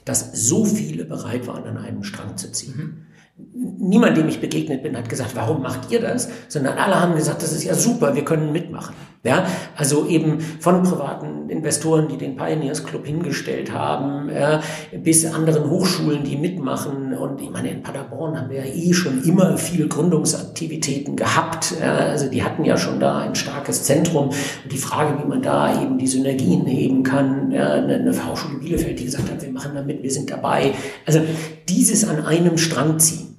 dass so viele bereit waren, an einem Strang zu ziehen. Mhm niemand, dem ich begegnet bin, hat gesagt, warum macht ihr das? Sondern alle haben gesagt, das ist ja super, wir können mitmachen. Ja, also eben von privaten Investoren, die den Pioneers Club hingestellt haben, ja, bis anderen Hochschulen, die mitmachen. Und ich meine, in Paderborn haben wir ja eh schon immer viel Gründungsaktivitäten gehabt. Ja, also die hatten ja schon da ein starkes Zentrum. Und die Frage, wie man da eben die Synergien heben kann, eine, eine Hochschule Bielefeld, die gesagt hat, wir machen damit, wir sind dabei. Also dieses an einem Strang ziehen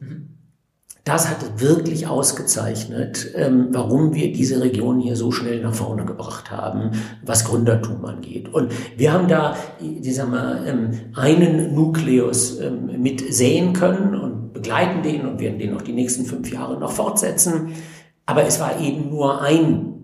das hat wirklich ausgezeichnet, ähm, warum wir diese Region hier so schnell nach vorne gebracht haben, was Gründertum angeht. Und wir haben da, ich sag mal, ähm, einen Nukleus ähm, mit sehen können und begleiten den und werden den auch die nächsten fünf Jahre noch fortsetzen. Aber es war eben nur ein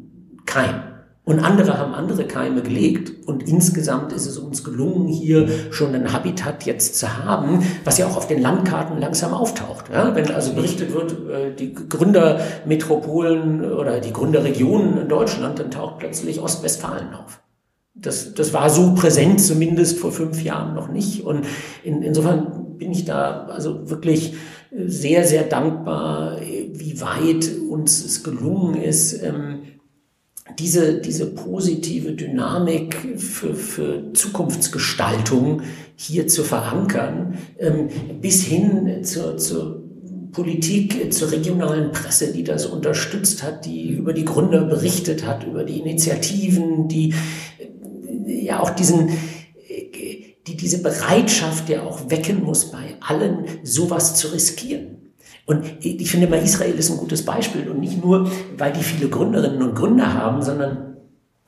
Keim. Und andere haben andere Keime gelegt. Und insgesamt ist es uns gelungen, hier schon ein Habitat jetzt zu haben, was ja auch auf den Landkarten langsam auftaucht. Ja, wenn also berichtet wird, äh, die Gründermetropolen oder die Gründerregionen in Deutschland, dann taucht plötzlich Ostwestfalen auf. Das, das war so präsent zumindest vor fünf Jahren noch nicht. Und in, insofern bin ich da also wirklich sehr, sehr dankbar, wie weit uns es gelungen ist, ähm, diese, diese positive Dynamik für, für Zukunftsgestaltung hier zu verankern, ähm, bis hin zur, zur Politik, zur regionalen Presse, die das unterstützt hat, die über die Gründer berichtet hat, über die Initiativen, die äh, ja auch diesen, äh, die diese Bereitschaft ja auch wecken muss bei allen, sowas zu riskieren. Und ich finde mal, Israel ist ein gutes Beispiel und nicht nur, weil die viele Gründerinnen und Gründer haben, sondern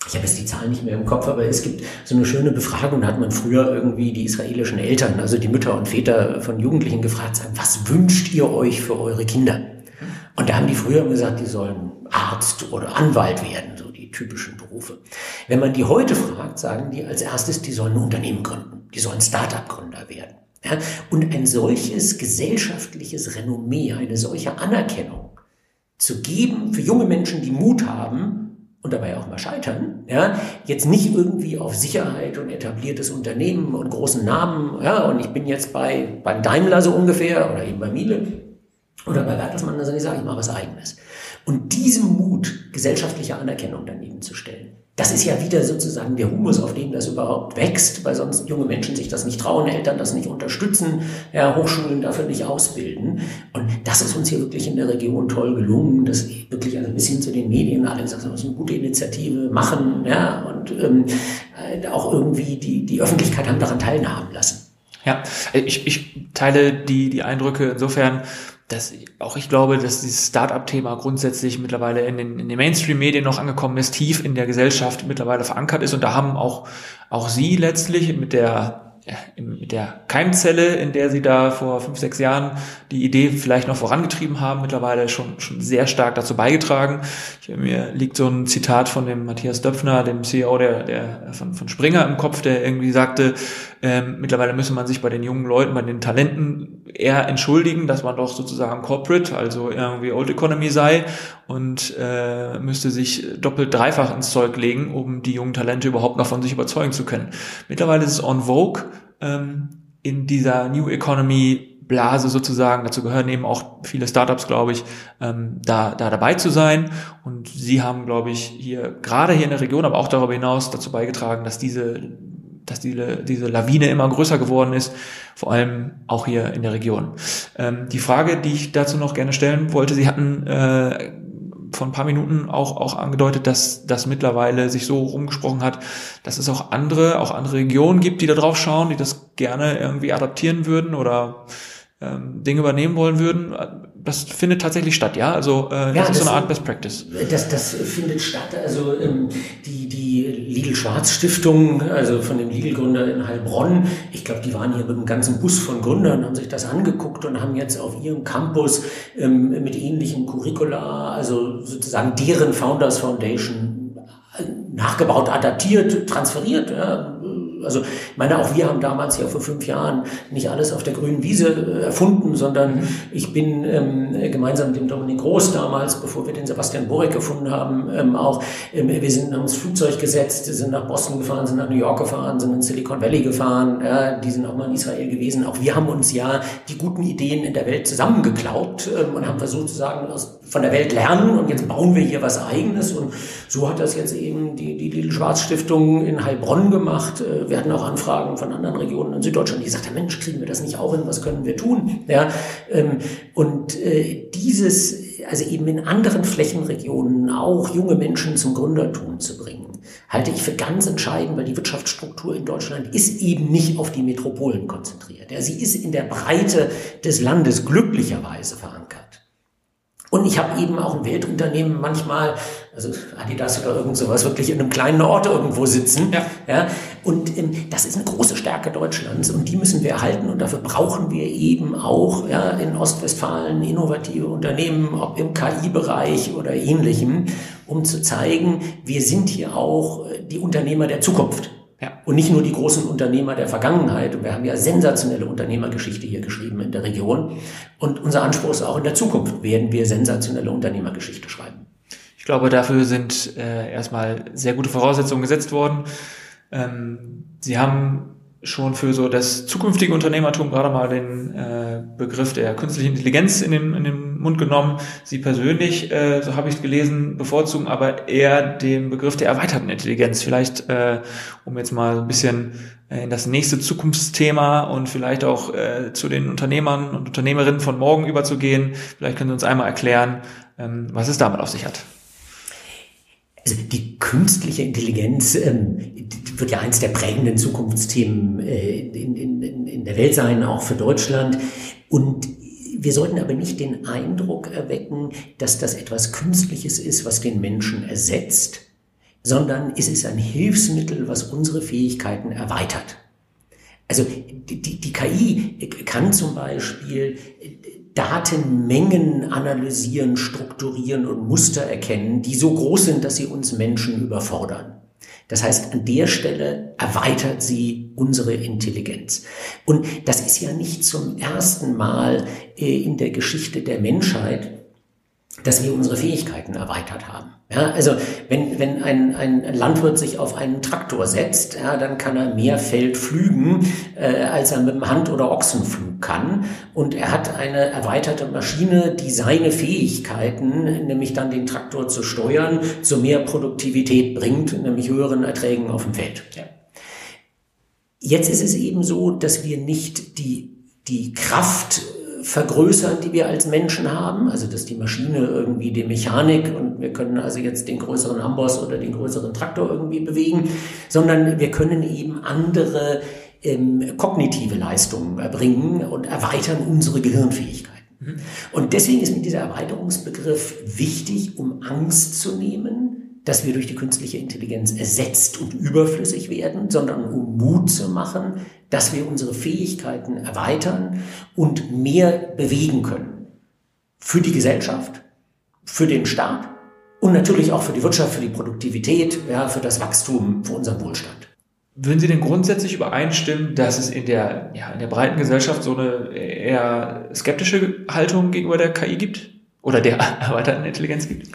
ich habe jetzt die Zahlen nicht mehr im Kopf, aber es gibt so eine schöne Befragung, da hat man früher irgendwie die israelischen Eltern, also die Mütter und Väter von Jugendlichen gefragt, was wünscht ihr euch für eure Kinder? Und da haben die früher gesagt, die sollen Arzt oder Anwalt werden, so die typischen Berufe. Wenn man die heute fragt, sagen die als erstes, die sollen ein Unternehmen gründen, die sollen Start-up-Gründer werden. Ja, und ein solches gesellschaftliches Renommee, eine solche Anerkennung zu geben für junge Menschen, die Mut haben und dabei auch mal scheitern, ja, jetzt nicht irgendwie auf Sicherheit und etabliertes Unternehmen und großen Namen, ja, und ich bin jetzt bei, beim Daimler so ungefähr oder eben bei Miele oder bei Bertelsmann, also ich sage, ich mache was Eigenes. Und diesem Mut, gesellschaftliche Anerkennung daneben zu stellen, das ist ja wieder sozusagen der Humus, auf dem das überhaupt wächst, weil sonst junge Menschen sich das nicht trauen, Eltern das nicht unterstützen, ja, Hochschulen dafür nicht ausbilden. Und das ist uns hier wirklich in der Region toll gelungen, dass wirklich also bis hin zu den Medien alle gesagt haben, das ist eine gute Initiative, machen, ja, und ähm, äh, auch irgendwie die, die Öffentlichkeit haben daran teilhaben lassen. Ja, ich, ich teile die, die Eindrücke insofern, dass auch ich glaube, dass dieses Startup-Thema grundsätzlich mittlerweile in den, in den Mainstream-Medien noch angekommen ist, tief in der Gesellschaft mittlerweile verankert ist. Und da haben auch, auch Sie letztlich mit der mit der Keimzelle, in der sie da vor fünf, sechs Jahren die Idee vielleicht noch vorangetrieben haben, mittlerweile schon, schon sehr stark dazu beigetragen. Ich, mir liegt so ein Zitat von dem Matthias Döpfner, dem CEO der, der, von, von Springer im Kopf, der irgendwie sagte, ähm, mittlerweile müsse man sich bei den jungen Leuten, bei den Talenten eher entschuldigen, dass man doch sozusagen Corporate, also irgendwie Old Economy sei und äh, müsste sich doppelt, dreifach ins Zeug legen, um die jungen Talente überhaupt noch von sich überzeugen zu können. Mittlerweile ist es on vogue, ähm, in dieser New Economy Blase sozusagen, dazu gehören eben auch viele Startups, glaube ich, ähm, da, da dabei zu sein. Und sie haben, glaube ich, hier, gerade hier in der Region, aber auch darüber hinaus dazu beigetragen, dass diese, dass diese, diese Lawine immer größer geworden ist, vor allem auch hier in der Region. Ähm, die Frage, die ich dazu noch gerne stellen wollte, Sie hatten äh, vor ein paar Minuten auch, auch angedeutet, dass das mittlerweile sich so rumgesprochen hat, dass es auch andere, auch andere Regionen gibt, die da drauf schauen, die das gerne irgendwie adaptieren würden oder ähm, Dinge übernehmen wollen würden. Das findet tatsächlich statt, ja. Also äh, ja, das, ist so eine Art Best Practice. Das, das findet statt. Also ähm, die, die Lidl Schwarz Stiftung, also von dem Lidl-Gründer in Heilbronn, ich glaube, die waren hier mit einem ganzen Bus von Gründern, haben sich das angeguckt und haben jetzt auf ihrem Campus ähm, mit ähnlichem Curricula, also sozusagen deren Founders Foundation äh, nachgebaut, adaptiert, transferiert. Ja also ich meine, auch wir haben damals ja vor fünf Jahren nicht alles auf der grünen Wiese äh, erfunden, sondern mhm. ich bin ähm, gemeinsam mit dem Dominik Groß damals, bevor wir den Sebastian Borek gefunden haben, ähm, auch, ähm, wir sind ins Flugzeug gesetzt, sind nach Boston gefahren, sind nach New York gefahren, sind in Silicon Valley gefahren, ja, die sind auch mal in Israel gewesen. Auch wir haben uns ja die guten Ideen in der Welt zusammengeklaut ähm, und haben versucht zu sagen, aus, von der Welt lernen und jetzt bauen wir hier was Eigenes und so hat das jetzt eben die, die Lidl Schwarz Stiftung in Heilbronn gemacht. Äh, wir hatten auch Anfragen von anderen Regionen in Süddeutschland, die gesagt haben, Mensch, kriegen wir das nicht auch hin, was können wir tun? Ja, ähm, und äh, dieses, also eben in anderen Flächenregionen auch junge Menschen zum Gründertum zu bringen, halte ich für ganz entscheidend, weil die Wirtschaftsstruktur in Deutschland ist eben nicht auf die Metropolen konzentriert. Ja, sie ist in der Breite des Landes glücklicherweise verankert. Und ich habe eben auch ein Weltunternehmen manchmal, also Adidas oder irgend sowas, wirklich in einem kleinen Ort irgendwo sitzen. Ja. ja und ähm, das ist eine große Stärke Deutschlands und die müssen wir erhalten und dafür brauchen wir eben auch ja, in Ostwestfalen innovative Unternehmen, ob im KI-Bereich oder ähnlichem, um zu zeigen, wir sind hier auch äh, die Unternehmer der Zukunft. Ja. Und nicht nur die großen Unternehmer der Vergangenheit. Und wir haben ja sensationelle Unternehmergeschichte hier geschrieben in der Region. Und unser Anspruch ist auch in der Zukunft werden wir sensationelle Unternehmergeschichte schreiben. Ich glaube, dafür sind äh, erstmal sehr gute Voraussetzungen gesetzt worden. Ähm, Sie haben schon für so das zukünftige Unternehmertum gerade mal den äh, Begriff der künstlichen Intelligenz in den, in den Mund genommen. Sie persönlich, äh, so habe ich es gelesen, bevorzugen aber eher den Begriff der erweiterten Intelligenz. Vielleicht, äh, um jetzt mal ein bisschen äh, in das nächste Zukunftsthema und vielleicht auch äh, zu den Unternehmern und Unternehmerinnen von morgen überzugehen. Vielleicht können Sie uns einmal erklären, ähm, was es damit auf sich hat. Also die künstliche Intelligenz ähm, wird ja eins der prägenden Zukunftsthemen äh, in, in, in der Welt sein, auch für Deutschland. Und wir sollten aber nicht den Eindruck erwecken, dass das etwas Künstliches ist, was den Menschen ersetzt, sondern es ist ein Hilfsmittel, was unsere Fähigkeiten erweitert. Also die, die KI kann zum Beispiel Datenmengen analysieren, strukturieren und Muster erkennen, die so groß sind, dass sie uns Menschen überfordern. Das heißt, an der Stelle erweitert sie unsere Intelligenz. Und das ist ja nicht zum ersten Mal äh, in der Geschichte der Menschheit, dass wir unsere Fähigkeiten erweitert haben. Ja, also wenn, wenn ein, ein Landwirt sich auf einen Traktor setzt, ja, dann kann er mehr Feld pflügen, äh, als er mit dem Hand- oder Ochsenflug kann. Und er hat eine erweiterte Maschine, die seine Fähigkeiten, nämlich dann den Traktor zu steuern, zu mehr Produktivität bringt, nämlich höheren Erträgen auf dem Feld. Ja. Jetzt ist es eben so, dass wir nicht die, die Kraft vergrößern, die wir als Menschen haben. Also dass die Maschine irgendwie die Mechanik und wir können also jetzt den größeren Amboss oder den größeren Traktor irgendwie bewegen, sondern wir können eben andere ähm, kognitive Leistungen erbringen und erweitern unsere Gehirnfähigkeiten. Mhm. Und deswegen ist mir dieser Erweiterungsbegriff wichtig, um Angst zu nehmen, dass wir durch die künstliche Intelligenz ersetzt und überflüssig werden, sondern um Mut zu machen, dass wir unsere Fähigkeiten erweitern und mehr bewegen können. Für die Gesellschaft, für den Staat und natürlich auch für die Wirtschaft, für die Produktivität, ja, für das Wachstum, für unseren Wohlstand. Würden Sie denn grundsätzlich übereinstimmen, dass es in der, ja, in der breiten Gesellschaft so eine eher skeptische Haltung gegenüber der KI gibt? Oder der [LAUGHS] erweiterten Intelligenz gibt?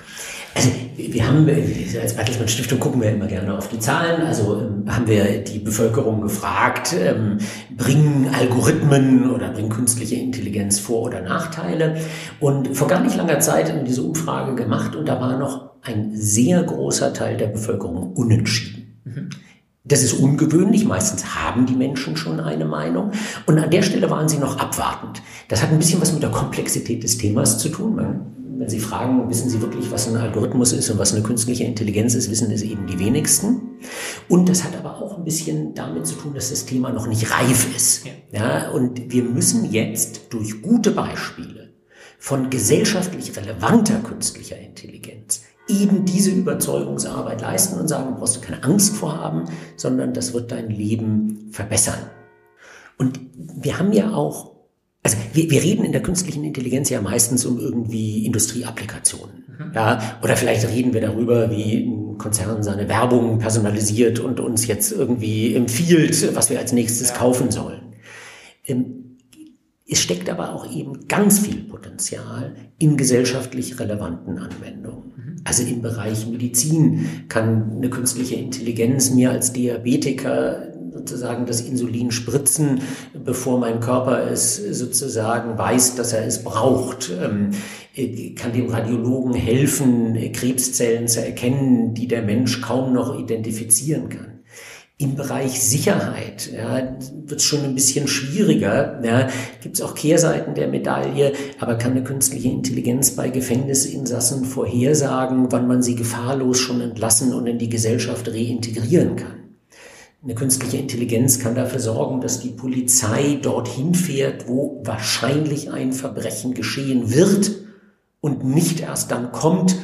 Also wir haben, als Bertelsmann Stiftung gucken wir immer gerne auf die Zahlen. Also ähm, haben wir die Bevölkerung gefragt, ähm, bringen Algorithmen oder bringen künstliche Intelligenz Vor- oder Nachteile? Und vor gar nicht langer Zeit haben wir diese Umfrage gemacht und da war noch ein sehr großer Teil der Bevölkerung unentschieden. Mhm. Das ist ungewöhnlich. Meistens haben die Menschen schon eine Meinung. Und an der Stelle waren sie noch abwartend. Das hat ein bisschen was mit der Komplexität des Themas zu tun. Man wenn Sie fragen, wissen Sie wirklich, was ein Algorithmus ist und was eine künstliche Intelligenz ist, wissen es eben die wenigsten. Und das hat aber auch ein bisschen damit zu tun, dass das Thema noch nicht reif ist. Ja. und wir müssen jetzt durch gute Beispiele von gesellschaftlich relevanter künstlicher Intelligenz eben diese Überzeugungsarbeit leisten und sagen, du brauchst du keine Angst vorhaben, sondern das wird dein Leben verbessern. Und wir haben ja auch also wir, wir reden in der künstlichen Intelligenz ja meistens um irgendwie Industrieapplikationen. Mhm. Ja, oder vielleicht reden wir darüber, wie ein Konzern seine Werbung personalisiert und uns jetzt irgendwie empfiehlt, was wir als nächstes ja. kaufen sollen. Ähm, es steckt aber auch eben ganz viel Potenzial in gesellschaftlich relevanten Anwendungen. Mhm. Also im Bereich Medizin kann eine künstliche Intelligenz mir als Diabetiker sozusagen das Insulin spritzen, bevor mein Körper es sozusagen weiß, dass er es braucht. Ähm, kann dem Radiologen helfen, Krebszellen zu erkennen, die der Mensch kaum noch identifizieren kann. Im Bereich Sicherheit ja, wird es schon ein bisschen schwieriger. Ja, Gibt es auch Kehrseiten der Medaille, aber kann eine künstliche Intelligenz bei Gefängnisinsassen vorhersagen, wann man sie gefahrlos schon entlassen und in die Gesellschaft reintegrieren kann? Eine künstliche Intelligenz kann dafür sorgen, dass die Polizei dorthin fährt, wo wahrscheinlich ein Verbrechen geschehen wird und nicht erst dann kommt,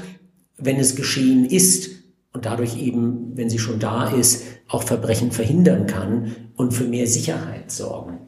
wenn es geschehen ist und dadurch eben, wenn sie schon da ist, auch Verbrechen verhindern kann und für mehr Sicherheit sorgen.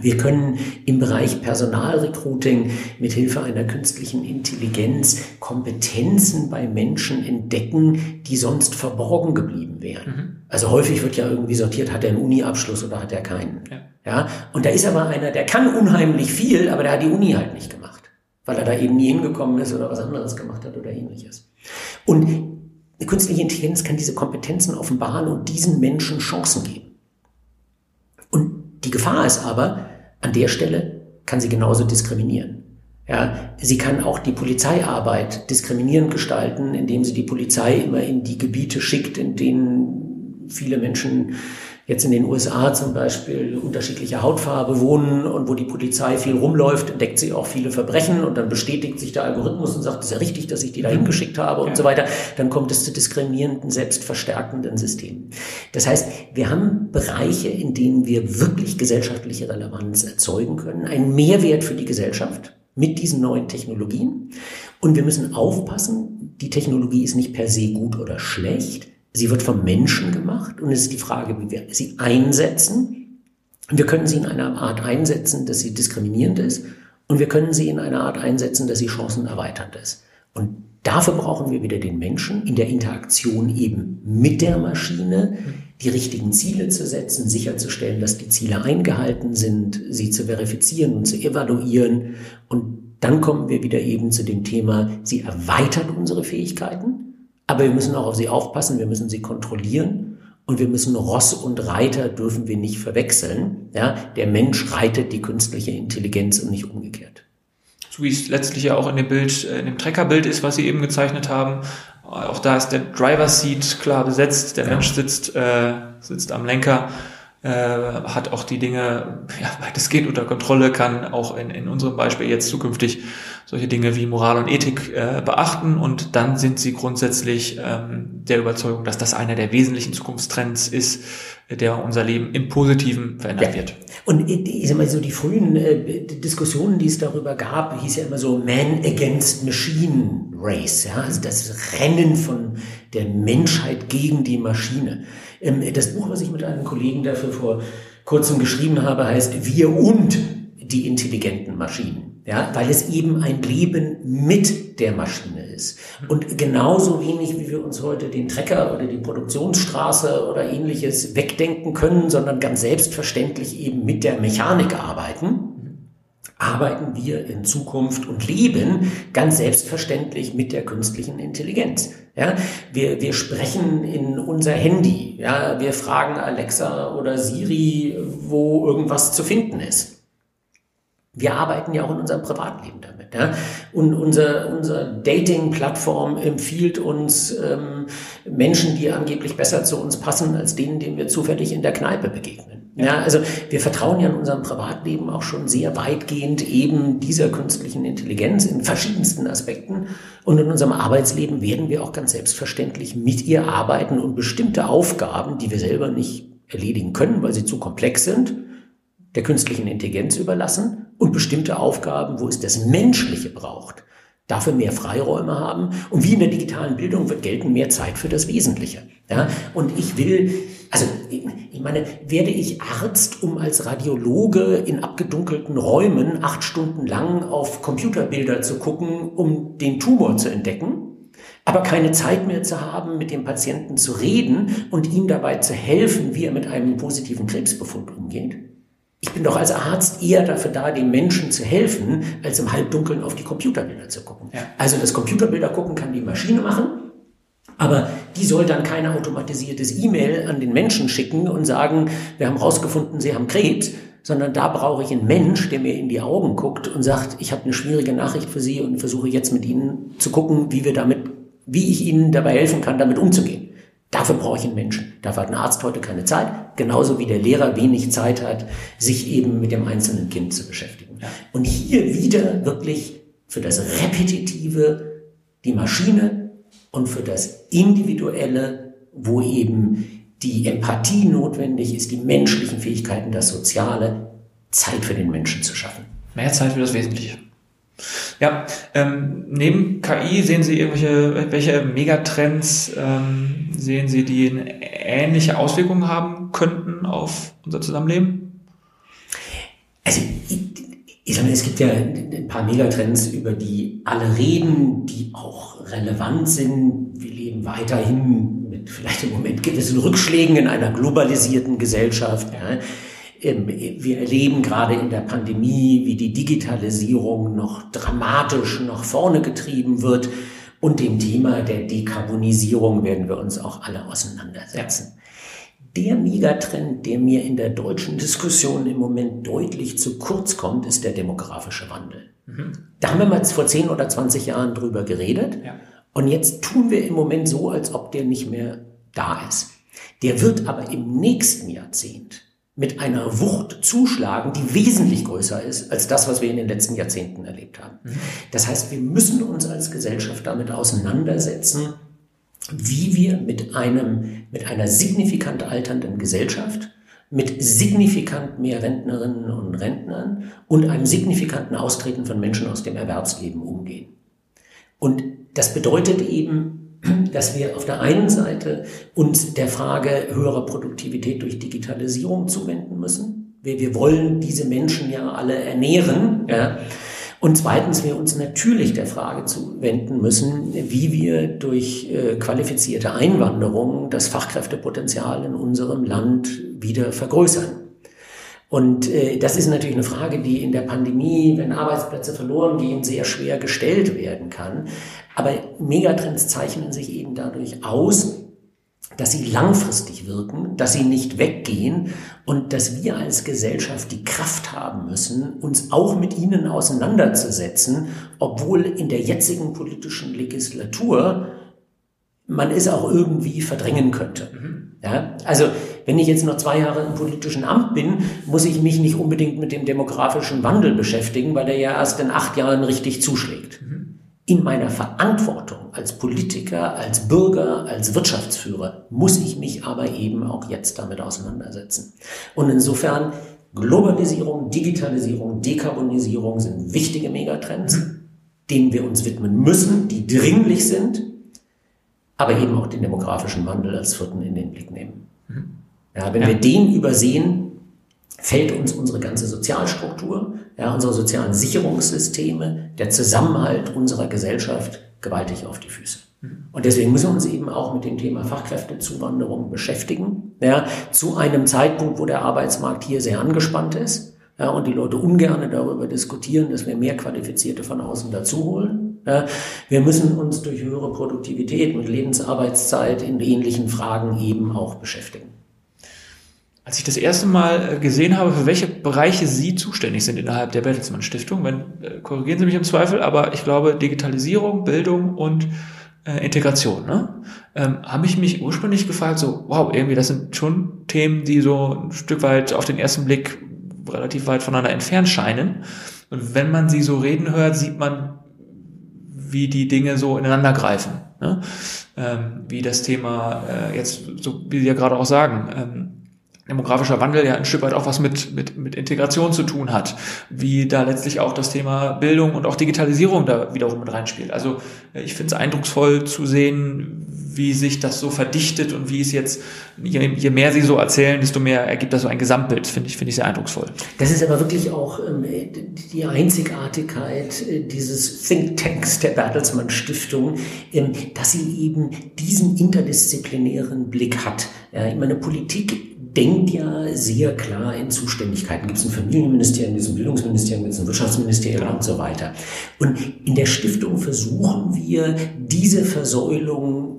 Wir können im Bereich Personalrecruiting mit Hilfe einer künstlichen Intelligenz Kompetenzen bei Menschen entdecken, die sonst verborgen geblieben wären. Mhm. Also häufig wird ja irgendwie sortiert, hat er einen Uni-Abschluss oder hat er keinen. Ja. ja. Und da ist aber einer, der kann unheimlich viel, aber der hat die Uni halt nicht gemacht, weil er da eben nie hingekommen ist oder was anderes gemacht hat oder ähnliches. Und eine künstliche Intelligenz kann diese Kompetenzen offenbaren und diesen Menschen Chancen geben. Und die Gefahr ist aber, an der Stelle kann sie genauso diskriminieren. Ja, sie kann auch die Polizeiarbeit diskriminierend gestalten, indem sie die Polizei immer in die Gebiete schickt, in denen viele Menschen jetzt in den USA zum Beispiel unterschiedliche Hautfarbe wohnen und wo die Polizei viel rumläuft, entdeckt sie auch viele Verbrechen und dann bestätigt sich der Algorithmus und sagt, es ist ja richtig, dass ich die da hingeschickt habe und ja. so weiter. Dann kommt es zu diskriminierenden, selbstverstärkenden Systemen. Das heißt, wir haben Bereiche, in denen wir wirklich gesellschaftliche Relevanz erzeugen können, einen Mehrwert für die Gesellschaft mit diesen neuen Technologien. Und wir müssen aufpassen, die Technologie ist nicht per se gut oder schlecht. Sie wird vom Menschen gemacht und es ist die Frage, wie wir sie einsetzen. Wir können sie in einer Art einsetzen, dass sie diskriminierend ist und wir können sie in einer Art einsetzen, dass sie chancenerweiternd ist. Und dafür brauchen wir wieder den Menschen in der Interaktion eben mit der Maschine, die richtigen Ziele zu setzen, sicherzustellen, dass die Ziele eingehalten sind, sie zu verifizieren und zu evaluieren. Und dann kommen wir wieder eben zu dem Thema, sie erweitert unsere Fähigkeiten aber wir müssen auch auf sie aufpassen, wir müssen sie kontrollieren und wir müssen Ross und Reiter dürfen wir nicht verwechseln. Ja, der Mensch reitet die künstliche Intelligenz und nicht umgekehrt. So wie es letztlich ja auch in dem Bild, in dem Treckerbild ist, was Sie eben gezeichnet haben. Auch da ist der Driver Seat klar besetzt. Der ja. Mensch sitzt, äh, sitzt am Lenker äh, hat auch die Dinge ja, weitestgehend unter Kontrolle, kann auch in, in unserem Beispiel jetzt zukünftig solche Dinge wie Moral und Ethik äh, beachten und dann sind sie grundsätzlich ähm, der Überzeugung, dass das einer der wesentlichen Zukunftstrends ist, der unser Leben im Positiven verändern ja. wird. Und ich sag mal so, die frühen äh, Diskussionen, die es darüber gab, hieß ja immer so Man against Machine Race, ja, also das Rennen von der Menschheit gegen die Maschine. Ähm, das Buch, was ich mit einem Kollegen dafür vor kurzem geschrieben habe, heißt Wir und die intelligenten Maschinen. Ja, weil es eben ein Leben mit der Maschine ist. Und genauso wenig, wie wir uns heute den Trecker oder die Produktionsstraße oder ähnliches wegdenken können, sondern ganz selbstverständlich eben mit der Mechanik arbeiten, arbeiten wir in Zukunft und leben ganz selbstverständlich mit der künstlichen Intelligenz. Ja, wir, wir sprechen in unser Handy. Ja, wir fragen Alexa oder Siri, wo irgendwas zu finden ist. Wir arbeiten ja auch in unserem Privatleben damit. Ja? Und unser, unser Dating-Plattform empfiehlt uns ähm, Menschen, die angeblich besser zu uns passen, als denen, denen wir zufällig in der Kneipe begegnen. Ja, also wir vertrauen ja in unserem Privatleben auch schon sehr weitgehend eben dieser künstlichen Intelligenz in verschiedensten Aspekten. Und in unserem Arbeitsleben werden wir auch ganz selbstverständlich mit ihr arbeiten und bestimmte Aufgaben, die wir selber nicht erledigen können, weil sie zu komplex sind, der künstlichen Intelligenz überlassen und bestimmte Aufgaben, wo es das Menschliche braucht, dafür mehr Freiräume haben. Und wie in der digitalen Bildung wird gelten mehr Zeit für das Wesentliche. Ja? Und ich will, also ich meine, werde ich Arzt, um als Radiologe in abgedunkelten Räumen acht Stunden lang auf Computerbilder zu gucken, um den Tumor zu entdecken? aber keine Zeit mehr zu haben, mit dem Patienten zu reden und ihm dabei zu helfen, wie er mit einem positiven Krebsbefund umgeht? Ich bin doch als Arzt eher dafür da, den Menschen zu helfen, als im Halbdunkeln auf die Computerbilder zu gucken. Ja. Also das Computerbilder gucken kann die Maschine machen, aber die soll dann keine automatisiertes E-Mail an den Menschen schicken und sagen, wir haben rausgefunden, Sie haben Krebs, sondern da brauche ich einen Mensch, der mir in die Augen guckt und sagt, ich habe eine schwierige Nachricht für Sie und versuche jetzt mit Ihnen zu gucken, wie wir damit, wie ich Ihnen dabei helfen kann, damit umzugehen. Dafür brauche ich einen Menschen. Dafür hat ein Arzt heute keine Zeit, genauso wie der Lehrer wenig Zeit hat, sich eben mit dem einzelnen Kind zu beschäftigen. Und hier wieder wirklich für das Repetitive die Maschine und für das Individuelle, wo eben die Empathie notwendig ist, die menschlichen Fähigkeiten, das Soziale, Zeit für den Menschen zu schaffen. Mehr Zeit für das Wesentliche. Ja, ähm, neben KI sehen Sie irgendwelche welche Megatrends ähm, sehen Sie, die ähnliche Auswirkungen haben könnten auf unser Zusammenleben? Also ich, sage mal, es gibt ja ein paar Megatrends, über die alle reden, die auch relevant sind. Wir leben weiterhin mit vielleicht im Moment gewissen Rückschlägen in einer globalisierten Gesellschaft. Ja. Ähm, wir erleben gerade in der Pandemie, wie die Digitalisierung noch dramatisch nach vorne getrieben wird. Und dem Thema der Dekarbonisierung werden wir uns auch alle auseinandersetzen. Der Megatrend, der mir in der deutschen Diskussion im Moment deutlich zu kurz kommt, ist der demografische Wandel. Mhm. Da haben wir mal vor 10 oder 20 Jahren drüber geredet. Ja. Und jetzt tun wir im Moment so, als ob der nicht mehr da ist. Der wird aber im nächsten Jahrzehnt mit einer Wucht zuschlagen, die wesentlich größer ist als das, was wir in den letzten Jahrzehnten erlebt haben. Mhm. Das heißt, wir müssen uns als Gesellschaft damit auseinandersetzen, wie wir mit einem, mit einer signifikant alternden Gesellschaft, mit signifikant mehr Rentnerinnen und Rentnern und einem signikanten Austreten von Menschen aus dem Erwerbsleben umgehen. Und das bedeutet eben, dass wir auf der einen Seite uns der Frage höherer Produktivität durch Digitalisierung zuwenden müssen. Wir, wir wollen diese Menschen ja alle ernähren. Ja. Und zweitens wir uns natürlich der Frage zuwenden müssen, wie wir durch äh, qualifizierte Einwanderung das Fachkräftepotenzial in unserem Land wieder vergrößern. Und äh, das ist natürlich eine Frage, die in der Pandemie, wenn Arbeitsplätze verloren gehen, sehr schwer gestellt werden kann. Aber Megatrends zeichnen sich eben dadurch aus, dass sie langfristig wirken, dass sie nicht weggehen und dass wir als Gesellschaft die Kraft haben müssen, uns auch mit ihnen auseinanderzusetzen, obwohl in der jetzigen politischen Legislatur man es auch irgendwie verdrängen könnte. Mhm. Ja? Also wenn ich jetzt noch zwei Jahre im politischen Amt bin, muss ich mich nicht unbedingt mit dem demografischen Wandel beschäftigen, weil der ja erst in acht Jahren richtig zuschlägt. In meiner Verantwortung als Politiker, als Bürger, als Wirtschaftsführer muss ich mich aber eben auch jetzt damit auseinandersetzen. Und insofern Globalisierung, Digitalisierung, Dekarbonisierung sind wichtige Megatrends, denen wir uns widmen müssen, die dringlich sind, aber eben auch den demografischen Wandel als vierten in den Blick nehmen. Mhm. Ja, wenn ja. wir den übersehen, fällt uns unsere ganze Sozialstruktur, ja, unsere sozialen Sicherungssysteme, der Zusammenhalt unserer Gesellschaft gewaltig auf die Füße. Und deswegen müssen wir uns eben auch mit dem Thema Fachkräftezuwanderung beschäftigen. Ja, zu einem Zeitpunkt, wo der Arbeitsmarkt hier sehr angespannt ist ja, und die Leute ungern darüber diskutieren, dass wir mehr Qualifizierte von außen dazuholen. Ja, wir müssen uns durch höhere Produktivität mit Lebensarbeitszeit in ähnlichen Fragen eben auch beschäftigen. Als ich das erste Mal äh, gesehen habe, für welche Bereiche Sie zuständig sind innerhalb der Bertelsmann Stiftung, wenn, äh, korrigieren Sie mich im Zweifel, aber ich glaube Digitalisierung, Bildung und äh, Integration, ne? ähm, habe ich mich ursprünglich gefragt, so, wow, irgendwie, das sind schon Themen, die so ein Stück weit auf den ersten Blick relativ weit voneinander entfernt scheinen. Und wenn man sie so reden hört, sieht man, wie die Dinge so ineinander greifen. Ne? Ähm, wie das Thema äh, jetzt, so wie Sie ja gerade auch sagen, ähm, demografischer Wandel ja ein Stück weit auch was mit, mit, mit Integration zu tun hat, wie da letztlich auch das Thema Bildung und auch Digitalisierung da wiederum mit reinspielt. Also äh, ich finde es eindrucksvoll zu sehen, wie sich das so verdichtet und wie es jetzt, je, je mehr sie so erzählen, desto mehr ergibt das so ein Gesamtbild, finde ich, finde ich sehr eindrucksvoll. Das ist aber wirklich auch ähm, die Einzigartigkeit äh, dieses Think Tanks der Bertelsmann Stiftung, ähm, dass sie eben diesen interdisziplinären Blick hat. Ja, ich meine, Politik denkt ja sehr klar in Zuständigkeiten. Gibt es ein Familienministerium, gibt es ein Bildungsministerium, gibt es ein Wirtschaftsministerium und so weiter. Und in der Stiftung versuchen wir, diese Versäulung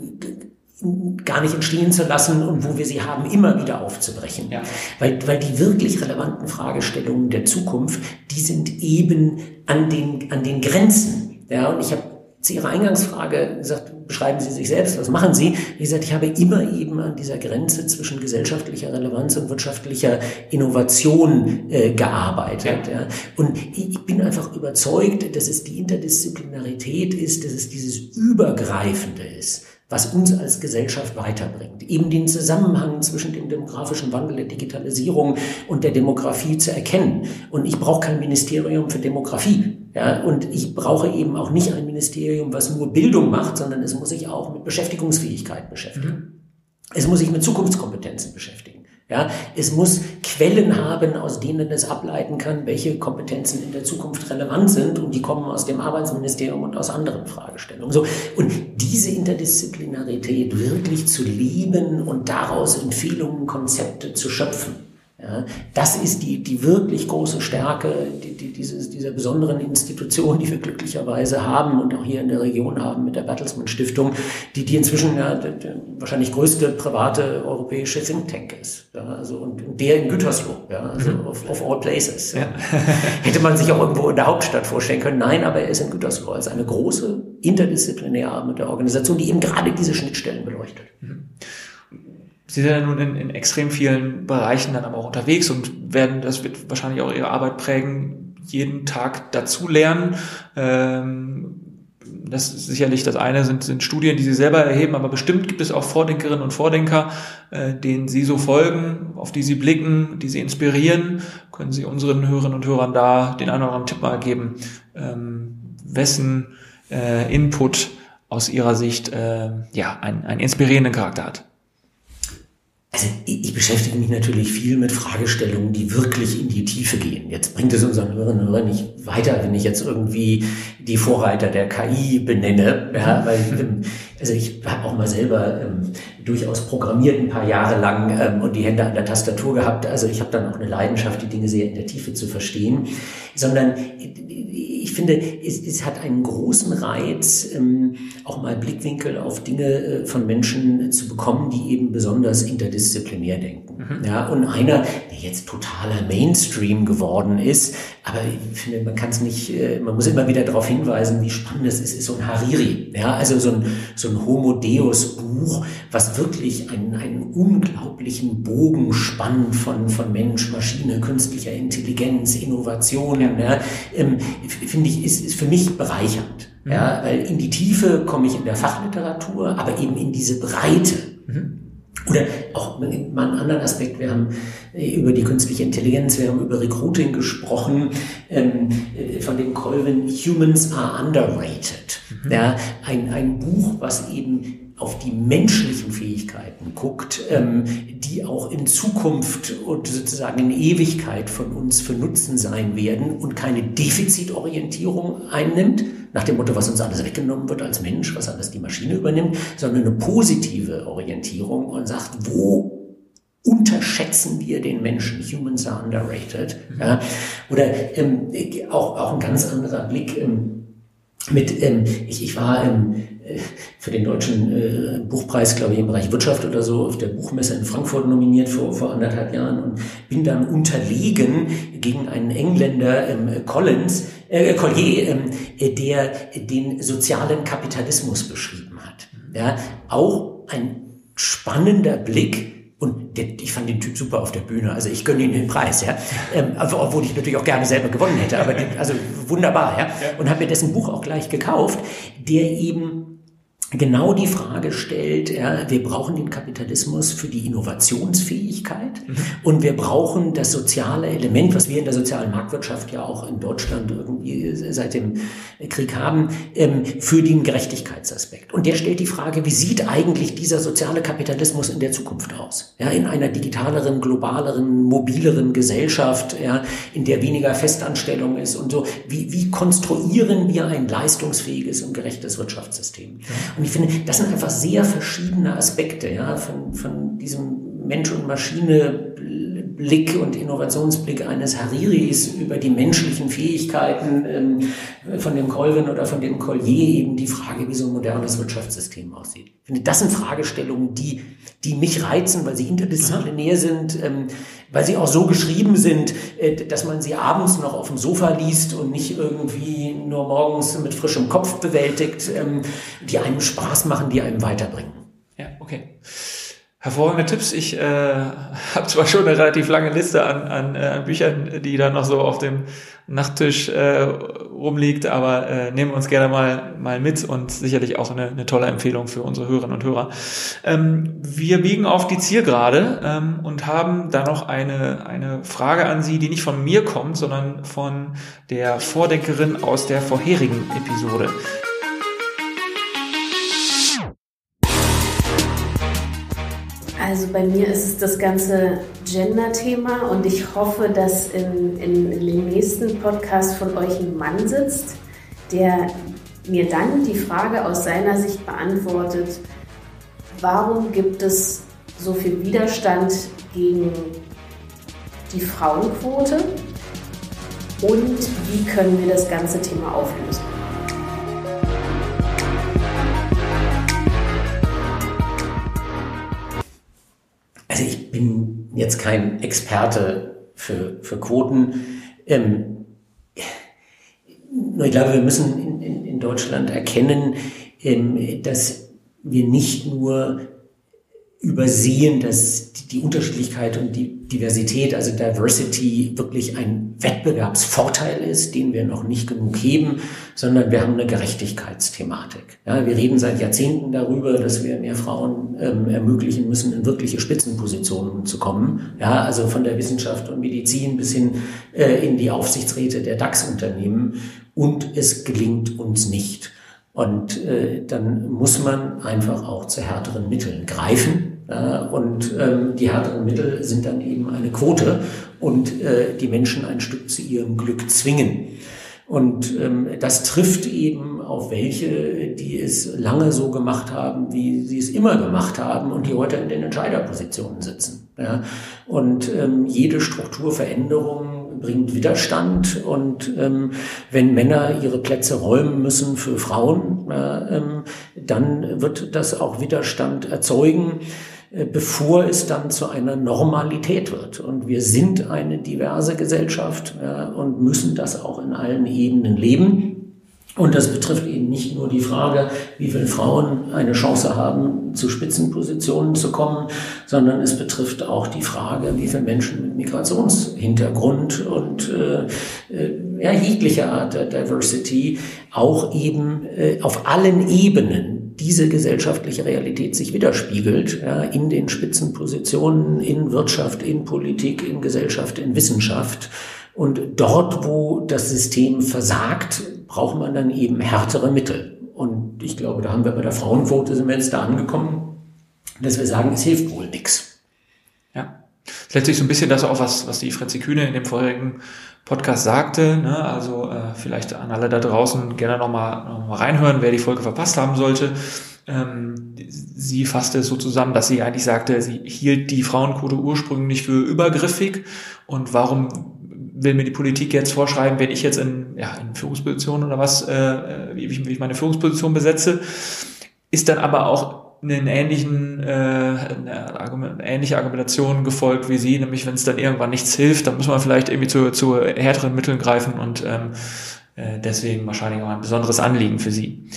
gar nicht entstehen zu lassen und wo wir sie haben, immer wieder aufzubrechen. Ja. Weil, weil die wirklich relevanten Fragestellungen der Zukunft, die sind eben an den, an den Grenzen. Ja, und ich habe zu Ihrer Eingangsfrage gesagt, beschreiben Sie sich selbst, was machen Sie? Wie gesagt, ich habe immer eben an dieser Grenze zwischen gesellschaftlicher Relevanz und wirtschaftlicher Innovation äh, gearbeitet. Ja. ja. Und ich bin einfach überzeugt, dass es die Interdisziplinarität ist, dass es dieses Übergreifende ist was uns als Gesellschaft weiterbringt. Eben den Zusammenhang zwischen dem demografischen Wandel, der Digitalisierung und der Demografie zu erkennen. Und ich brauche kein Ministerium für Demografie. Ja, und ich brauche eben auch nicht ein Ministerium, was nur Bildung macht, sondern es muss sich auch mit Beschäftigungsfähigkeit beschäftigen. Mhm. Es muss sich mit Zukunftskompetenzen beschäftigen. Ja, es muss Quellen haben, aus denen es ableiten kann, welche Kompetenzen in der Zukunft relevant sind und die kommen aus dem Arbeitsministerium und aus anderen Fragestellungen. So. Und diese Interdisziplinarität wirklich zu leben und daraus Empfehlungen, Konzepte zu schöpfen. Ja, das ist die, die wirklich große Stärke die, die, dieses, dieser besonderen Institution, die wir glücklicherweise haben und auch hier in der Region haben mit der Bertelsmann Stiftung, die, die inzwischen ja, der, der wahrscheinlich größte private europäische Think Tank ist. Ja, also, und, und der in Gütersloh, ja, also mhm. of, of all places. Ja. [LAUGHS] Hätte man sich auch irgendwo in der Hauptstadt vorstellen können. Nein, aber er ist in Gütersloh als eine große interdisziplinäre arbeitende Organisation, die eben gerade diese Schnittstellen beleuchtet. Mhm. Sie sind ja nun in, in extrem vielen Bereichen dann aber auch unterwegs und werden, das wird wahrscheinlich auch Ihre Arbeit prägen, jeden Tag dazu lernen. Ähm, das ist sicherlich das eine sind, sind Studien, die Sie selber erheben, aber bestimmt gibt es auch Vordenkerinnen und Vordenker, äh, denen Sie so folgen, auf die Sie blicken, die Sie inspirieren. Können Sie unseren Hörerinnen und Hörern da den einen oder anderen Tipp mal geben, ähm, wessen äh, Input aus Ihrer Sicht äh, ja einen, einen inspirierenden Charakter hat? Also ich beschäftige mich natürlich viel mit Fragestellungen, die wirklich in die Tiefe gehen. Jetzt bringt es unseren Hörerinnen und Hörern nicht weiter, wenn ich jetzt irgendwie die Vorreiter der KI benenne. Ja, weil, ähm, also ich habe auch mal selber ähm, durchaus programmiert ein paar Jahre lang ähm, und die Hände an der Tastatur gehabt. Also ich habe dann auch eine Leidenschaft, die Dinge sehr in der Tiefe zu verstehen. Sondern ich finde, es, es hat einen großen Reiz, ähm, auch mal Blickwinkel auf Dinge äh, von Menschen zu bekommen, die eben besonders interdisziplinär denken. Mhm. Ja, und einer, der jetzt totaler Mainstream geworden ist, aber ich finde, man kann es nicht, äh, man muss immer wieder darauf hinweisen, wie spannend es ist, ist so ein Hariri. Ja, also so ein, so ein Homo Deus Buch, was wirklich einen, einen unglaublichen Bogen spannt von, von Mensch, Maschine, künstlicher Intelligenz, Innovationen. Ja, ähm, finde ich, ist, ist für mich bereichernd. Mhm. Ja, weil in die Tiefe komme ich in der Fachliteratur, aber eben in diese Breite. Mhm. Oder auch mal einen anderen Aspekt, wir haben äh, über die künstliche Intelligenz, wir haben über Recruiting gesprochen, ähm, äh, von dem Colvin Humans are underrated. Mhm. Ja, ein, ein Buch, was eben auf die menschlichen Fähigkeiten guckt, ähm, die auch in Zukunft und sozusagen in Ewigkeit von uns für Nutzen sein werden und keine Defizitorientierung einnimmt, nach dem Motto, was uns alles weggenommen wird als Mensch, was alles die Maschine übernimmt, sondern eine positive Orientierung und sagt, wo unterschätzen wir den Menschen. Humans are underrated. Mhm. Ja. Oder ähm, auch, auch ein ganz anderer Blick ähm, mit, ähm, ich, ich war ähm, für den deutschen äh, Buchpreis, glaube ich, im Bereich Wirtschaft oder so, auf der Buchmesse in Frankfurt nominiert vor, vor anderthalb Jahren und bin dann unterlegen gegen einen Engländer, ähm, Collins, äh, Collier, ähm, der den sozialen Kapitalismus beschrieben hat. Ja, auch ein spannender Blick und der, ich fand den Typ super auf der Bühne. Also ich gönne ihm den Preis, ja. Ähm, obwohl ich natürlich auch gerne selber gewonnen hätte. Aber den, also wunderbar, ja. Und habe mir dessen Buch auch gleich gekauft, der eben genau die Frage stellt, ja, wir brauchen den Kapitalismus für die Innovationsfähigkeit mhm. und wir brauchen das soziale Element, was wir in der sozialen Marktwirtschaft ja auch in Deutschland irgendwie seit dem Krieg haben, ähm, für den Gerechtigkeitsaspekt. Und der stellt die Frage, wie sieht eigentlich dieser soziale Kapitalismus in der Zukunft aus? Ja, in einer digitaleren, globaleren, mobileren Gesellschaft, ja, in der weniger Festanstellung ist und so. Wie, wie konstruieren wir ein leistungsfähiges und gerechtes Wirtschaftssystem? Ja. Und ich finde, das sind einfach sehr verschiedene Aspekte ja, von, von diesem Mensch- und Maschine-Blick und Innovationsblick eines Hariris über die menschlichen Fähigkeiten ähm, von dem Colvin oder von dem Collier eben die Frage, wie so ein modernes Wirtschaftssystem aussieht. Ich finde, das sind Fragestellungen, die, die mich reizen, weil sie interdisziplinär sind, ähm, weil sie auch so geschrieben sind, äh, dass man sie abends noch auf dem Sofa liest und nicht irgendwie nur morgens mit frischem Kopf bewältigt, ähm, die einem Spaß machen, die einem weiterbringen. Ja, okay. Hervorragende Tipps. Ich äh, [LAUGHS] habe zwar schon eine relativ lange Liste an, an, äh, an Büchern, die da noch so auf dem Nachttisch äh, rumliegt, aber äh, nehmen uns gerne mal, mal mit und sicherlich auch eine, eine tolle Empfehlung für unsere Hörerinnen und Hörer. Ähm, wir biegen auf die Zielgerade ähm, und haben da noch eine, eine Frage an Sie, die nicht von mir kommt, sondern von der Vordenkerin aus der vorherigen Episode. Also bei mir ist es das ganze Gender-Thema und ich hoffe, dass in, in, in dem nächsten Podcast von euch ein Mann sitzt, der mir dann die Frage aus seiner Sicht beantwortet, warum gibt es so viel Widerstand gegen die Frauenquote und wie können wir das ganze Thema auflösen. Bin jetzt kein Experte für, für Quoten. Ähm, nur ich glaube, wir müssen in, in, in Deutschland erkennen, ähm, dass wir nicht nur übersehen, dass die Unterschiedlichkeit und die Diversität, also Diversity, wirklich ein Wettbewerbsvorteil ist, den wir noch nicht genug heben, sondern wir haben eine Gerechtigkeitsthematik. Ja, wir reden seit Jahrzehnten darüber, dass wir mehr Frauen ähm, ermöglichen müssen, in wirkliche Spitzenpositionen zu kommen. Ja, also von der Wissenschaft und Medizin bis hin äh, in die Aufsichtsräte der DAX-Unternehmen. Und es gelingt uns nicht. Und äh, dann muss man einfach auch zu härteren Mitteln greifen. Äh, und ähm, die härteren Mittel sind dann eben eine Quote und äh, die Menschen ein Stück zu ihrem Glück zwingen. Und ähm, das trifft eben auf welche, die es lange so gemacht haben, wie sie es immer gemacht haben und die heute in den Entscheiderpositionen sitzen. Ja? Und ähm, jede Strukturveränderung bringt Widerstand und ähm, wenn Männer ihre Plätze räumen müssen für Frauen, äh, ähm, dann wird das auch Widerstand erzeugen bevor es dann zu einer Normalität wird. Und wir sind eine diverse Gesellschaft ja, und müssen das auch in allen Ebenen leben. Und das betrifft eben nicht nur die Frage, wie viele Frauen eine Chance haben, zu Spitzenpositionen zu kommen, sondern es betrifft auch die Frage, wie viele Menschen mit Migrationshintergrund und äh, äh ja, jeglicher Art der Diversity auch eben äh, auf allen Ebenen diese gesellschaftliche Realität sich widerspiegelt, ja, in den Spitzenpositionen, in Wirtschaft, in Politik, in Gesellschaft, in Wissenschaft. Und dort, wo das System versagt, braucht man dann eben härtere Mittel. Und ich glaube, da haben wir bei der Frauenquote sind wir jetzt da angekommen, dass wir sagen, es hilft wohl nichts. Ja. Letztlich so ein bisschen das auch, was, was die Fritzi Kühne in dem vorherigen Podcast sagte. Ne? Also äh, vielleicht an alle da draußen gerne nochmal noch mal reinhören, wer die Folge verpasst haben sollte. Ähm, sie fasste es so zusammen, dass sie eigentlich sagte, sie hielt die Frauenquote ursprünglich für übergriffig und warum will mir die Politik jetzt vorschreiben, wenn ich jetzt in, ja, in Führungsposition oder was, äh, wie, ich, wie ich meine Führungsposition besetze, ist dann aber auch einen ähnlichen, äh, eine, Argument, ähnliche Argumentation gefolgt wie sie, nämlich wenn es dann irgendwann nichts hilft, dann muss man vielleicht irgendwie zu, zu härteren Mitteln greifen und ähm, äh, deswegen wahrscheinlich auch ein besonderes Anliegen für sie.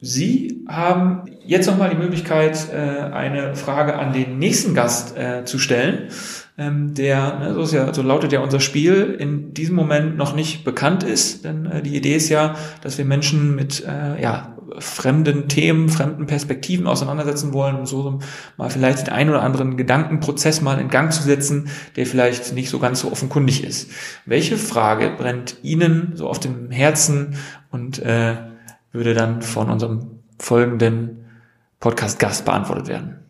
Sie haben jetzt nochmal die Möglichkeit, äh, eine Frage an den nächsten Gast äh, zu stellen ähm, der, ne, so, ja, so lautet ja unser Spiel, in diesem Moment noch nicht bekannt ist. Denn äh, die Idee ist ja, dass wir Menschen mit ja, fremden Themen, fremden Perspektiven auseinandersetzen wollen, um so mal vielleicht den einen oder anderen Gedankenprozess mal in Gang zu setzen, der vielleicht nicht so ganz so offenkundig ist. Welche Frage brennt Ihnen so auf dem Herzen und äh, würde dann von unserem folgenden Podcast-Gast beantwortet werden?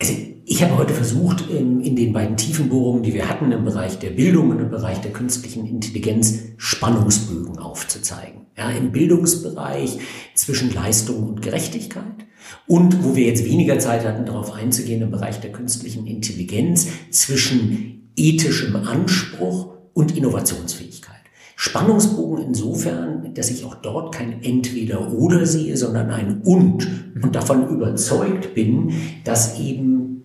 Also ich habe heute versucht, in, in, den beiden Tiefenbohrungen, die wir hatten im Bereich der Bildung und im Bereich der künstlichen Intelligenz, Spannungsbögen aufzuzeigen. Ja, Im Bildungsbereich zwischen Leistung und Gerechtigkeit und wo wir jetzt weniger Zeit hatten, darauf einzugehen, im Bereich der künstlichen Intelligenz zwischen ethischem Anspruch und Innovationsfähigkeit. Spannungsbogen insofern, dass ich auch dort kein Entweder-Oder sehe, sondern ein Und und davon überzeugt bin, dass eben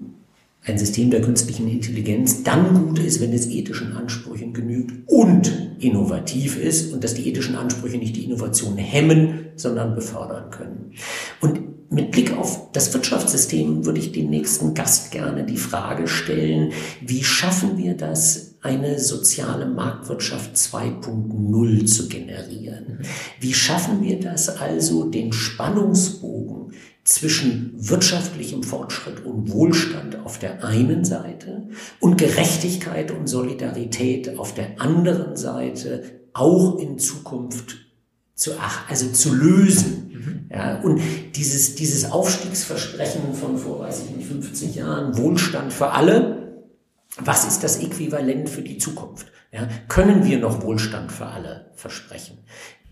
ein System der künstlichen Intelligenz dann gut ist, wenn es ethischen Ansprüchen genügt und innovativ ist und dass die ethischen Ansprüche nicht die Innovation hemmen, sondern befördern können. Und mit Blick auf das Wirtschaftssystem würde ich dem nächsten Gast gerne die Frage stellen, wie schaffen wir das, eine soziale Marktwirtschaft 2.0 zu generieren? Wie schaffen wir das also, den Spannungsbogen zwischen wirtschaftlichem Fortschritt und Wohlstand auf der einen Seite und Gerechtigkeit und Solidarität auf der anderen Seite auch in Zukunft zu, ach, also zu lösen. Mhm. Ja, und dieses, dieses Aufstiegsversprechen von vor, weiß ich nicht, 50 Jahren, Wohlstand für alle, was ist das Äquivalent für die Zukunft? Ja, können wir noch Wohlstand für alle versprechen?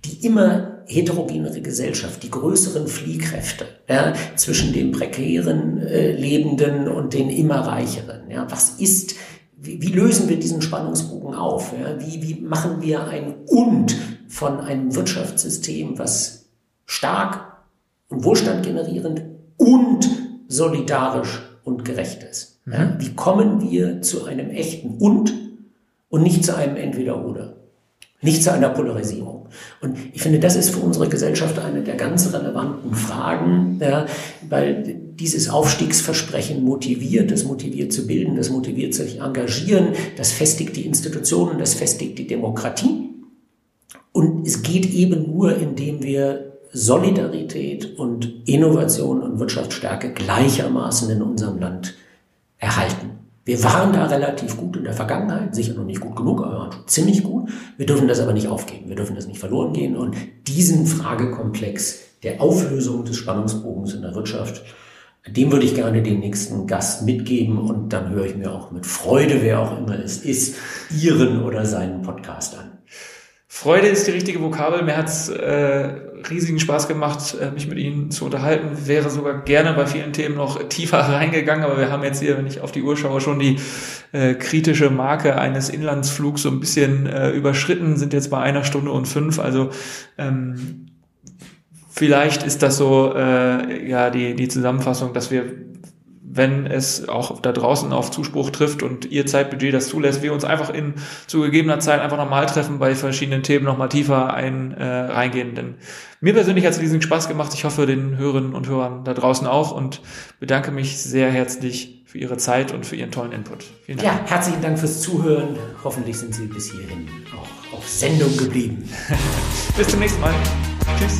Die immer heterogenere Gesellschaft, die größeren Fliehkräfte ja, zwischen den prekären äh, Lebenden und den immer reicheren. Ja, was ist, wie, wie lösen wir diesen Spannungsbogen auf? Ja? Wie, wie machen wir ein Und von einem Wirtschaftssystem, was stark und Wohlstand generierend und solidarisch und gerecht ist. Ja? Wie kommen wir zu einem echten Und und nicht zu einem Entweder-Oder? Nicht zu einer Polarisierung. Und ich finde, das ist für unsere Gesellschaft eine der ganz relevanten Fragen, ja, weil dieses Aufstiegsversprechen motiviert, das motiviert zu bilden, das motiviert sich engagieren, das festigt die Institutionen, das festigt die Demokratie. Und es geht eben nur, indem wir Solidarität und Innovation und Wirtschaftsstärke gleichermaßen in unserem Land erhalten. Wir waren da relativ gut in der Vergangenheit, sicher noch nicht gut genug, aber ziemlich gut. Wir dürfen das aber nicht aufgeben, wir dürfen das nicht verloren gehen und diesen Fragekomplex der Auflösung des Spannungsbogens in der Wirtschaft, dem würde ich gerne den nächsten Gast mitgeben und dann höre ich mir auch mit Freude, wer auch immer es ist, Ihren oder seinen Podcast an. Freude ist die richtige Vokabel. Mir hat's äh, riesigen Spaß gemacht, äh, mich mit Ihnen zu unterhalten. Wäre sogar gerne bei vielen Themen noch tiefer [LAUGHS] reingegangen, aber wir haben jetzt hier, wenn ich auf die Uhr schaue, schon die äh, kritische Marke eines Inlandsflugs so ein bisschen äh, überschritten, sind jetzt bei einer Stunde und fünf. Also ähm, vielleicht ist das so äh, ja die, die Zusammenfassung, dass wir wenn es auch da draußen auf Zuspruch trifft und ihr Zeitbudget das zulässt, wir uns einfach in zu gegebener Zeit einfach nochmal treffen, bei verschiedenen Themen nochmal tiefer ein äh, reingehen. Denn mir persönlich hat es riesigen Spaß gemacht. Ich hoffe, den Hörerinnen und Hörern da draußen auch und bedanke mich sehr herzlich für Ihre Zeit und für Ihren tollen Input. Vielen Dank. Ja, herzlichen Dank fürs Zuhören. Hoffentlich sind Sie bis hierhin auch auf Sendung geblieben. [LAUGHS] bis zum nächsten Mal. Tschüss.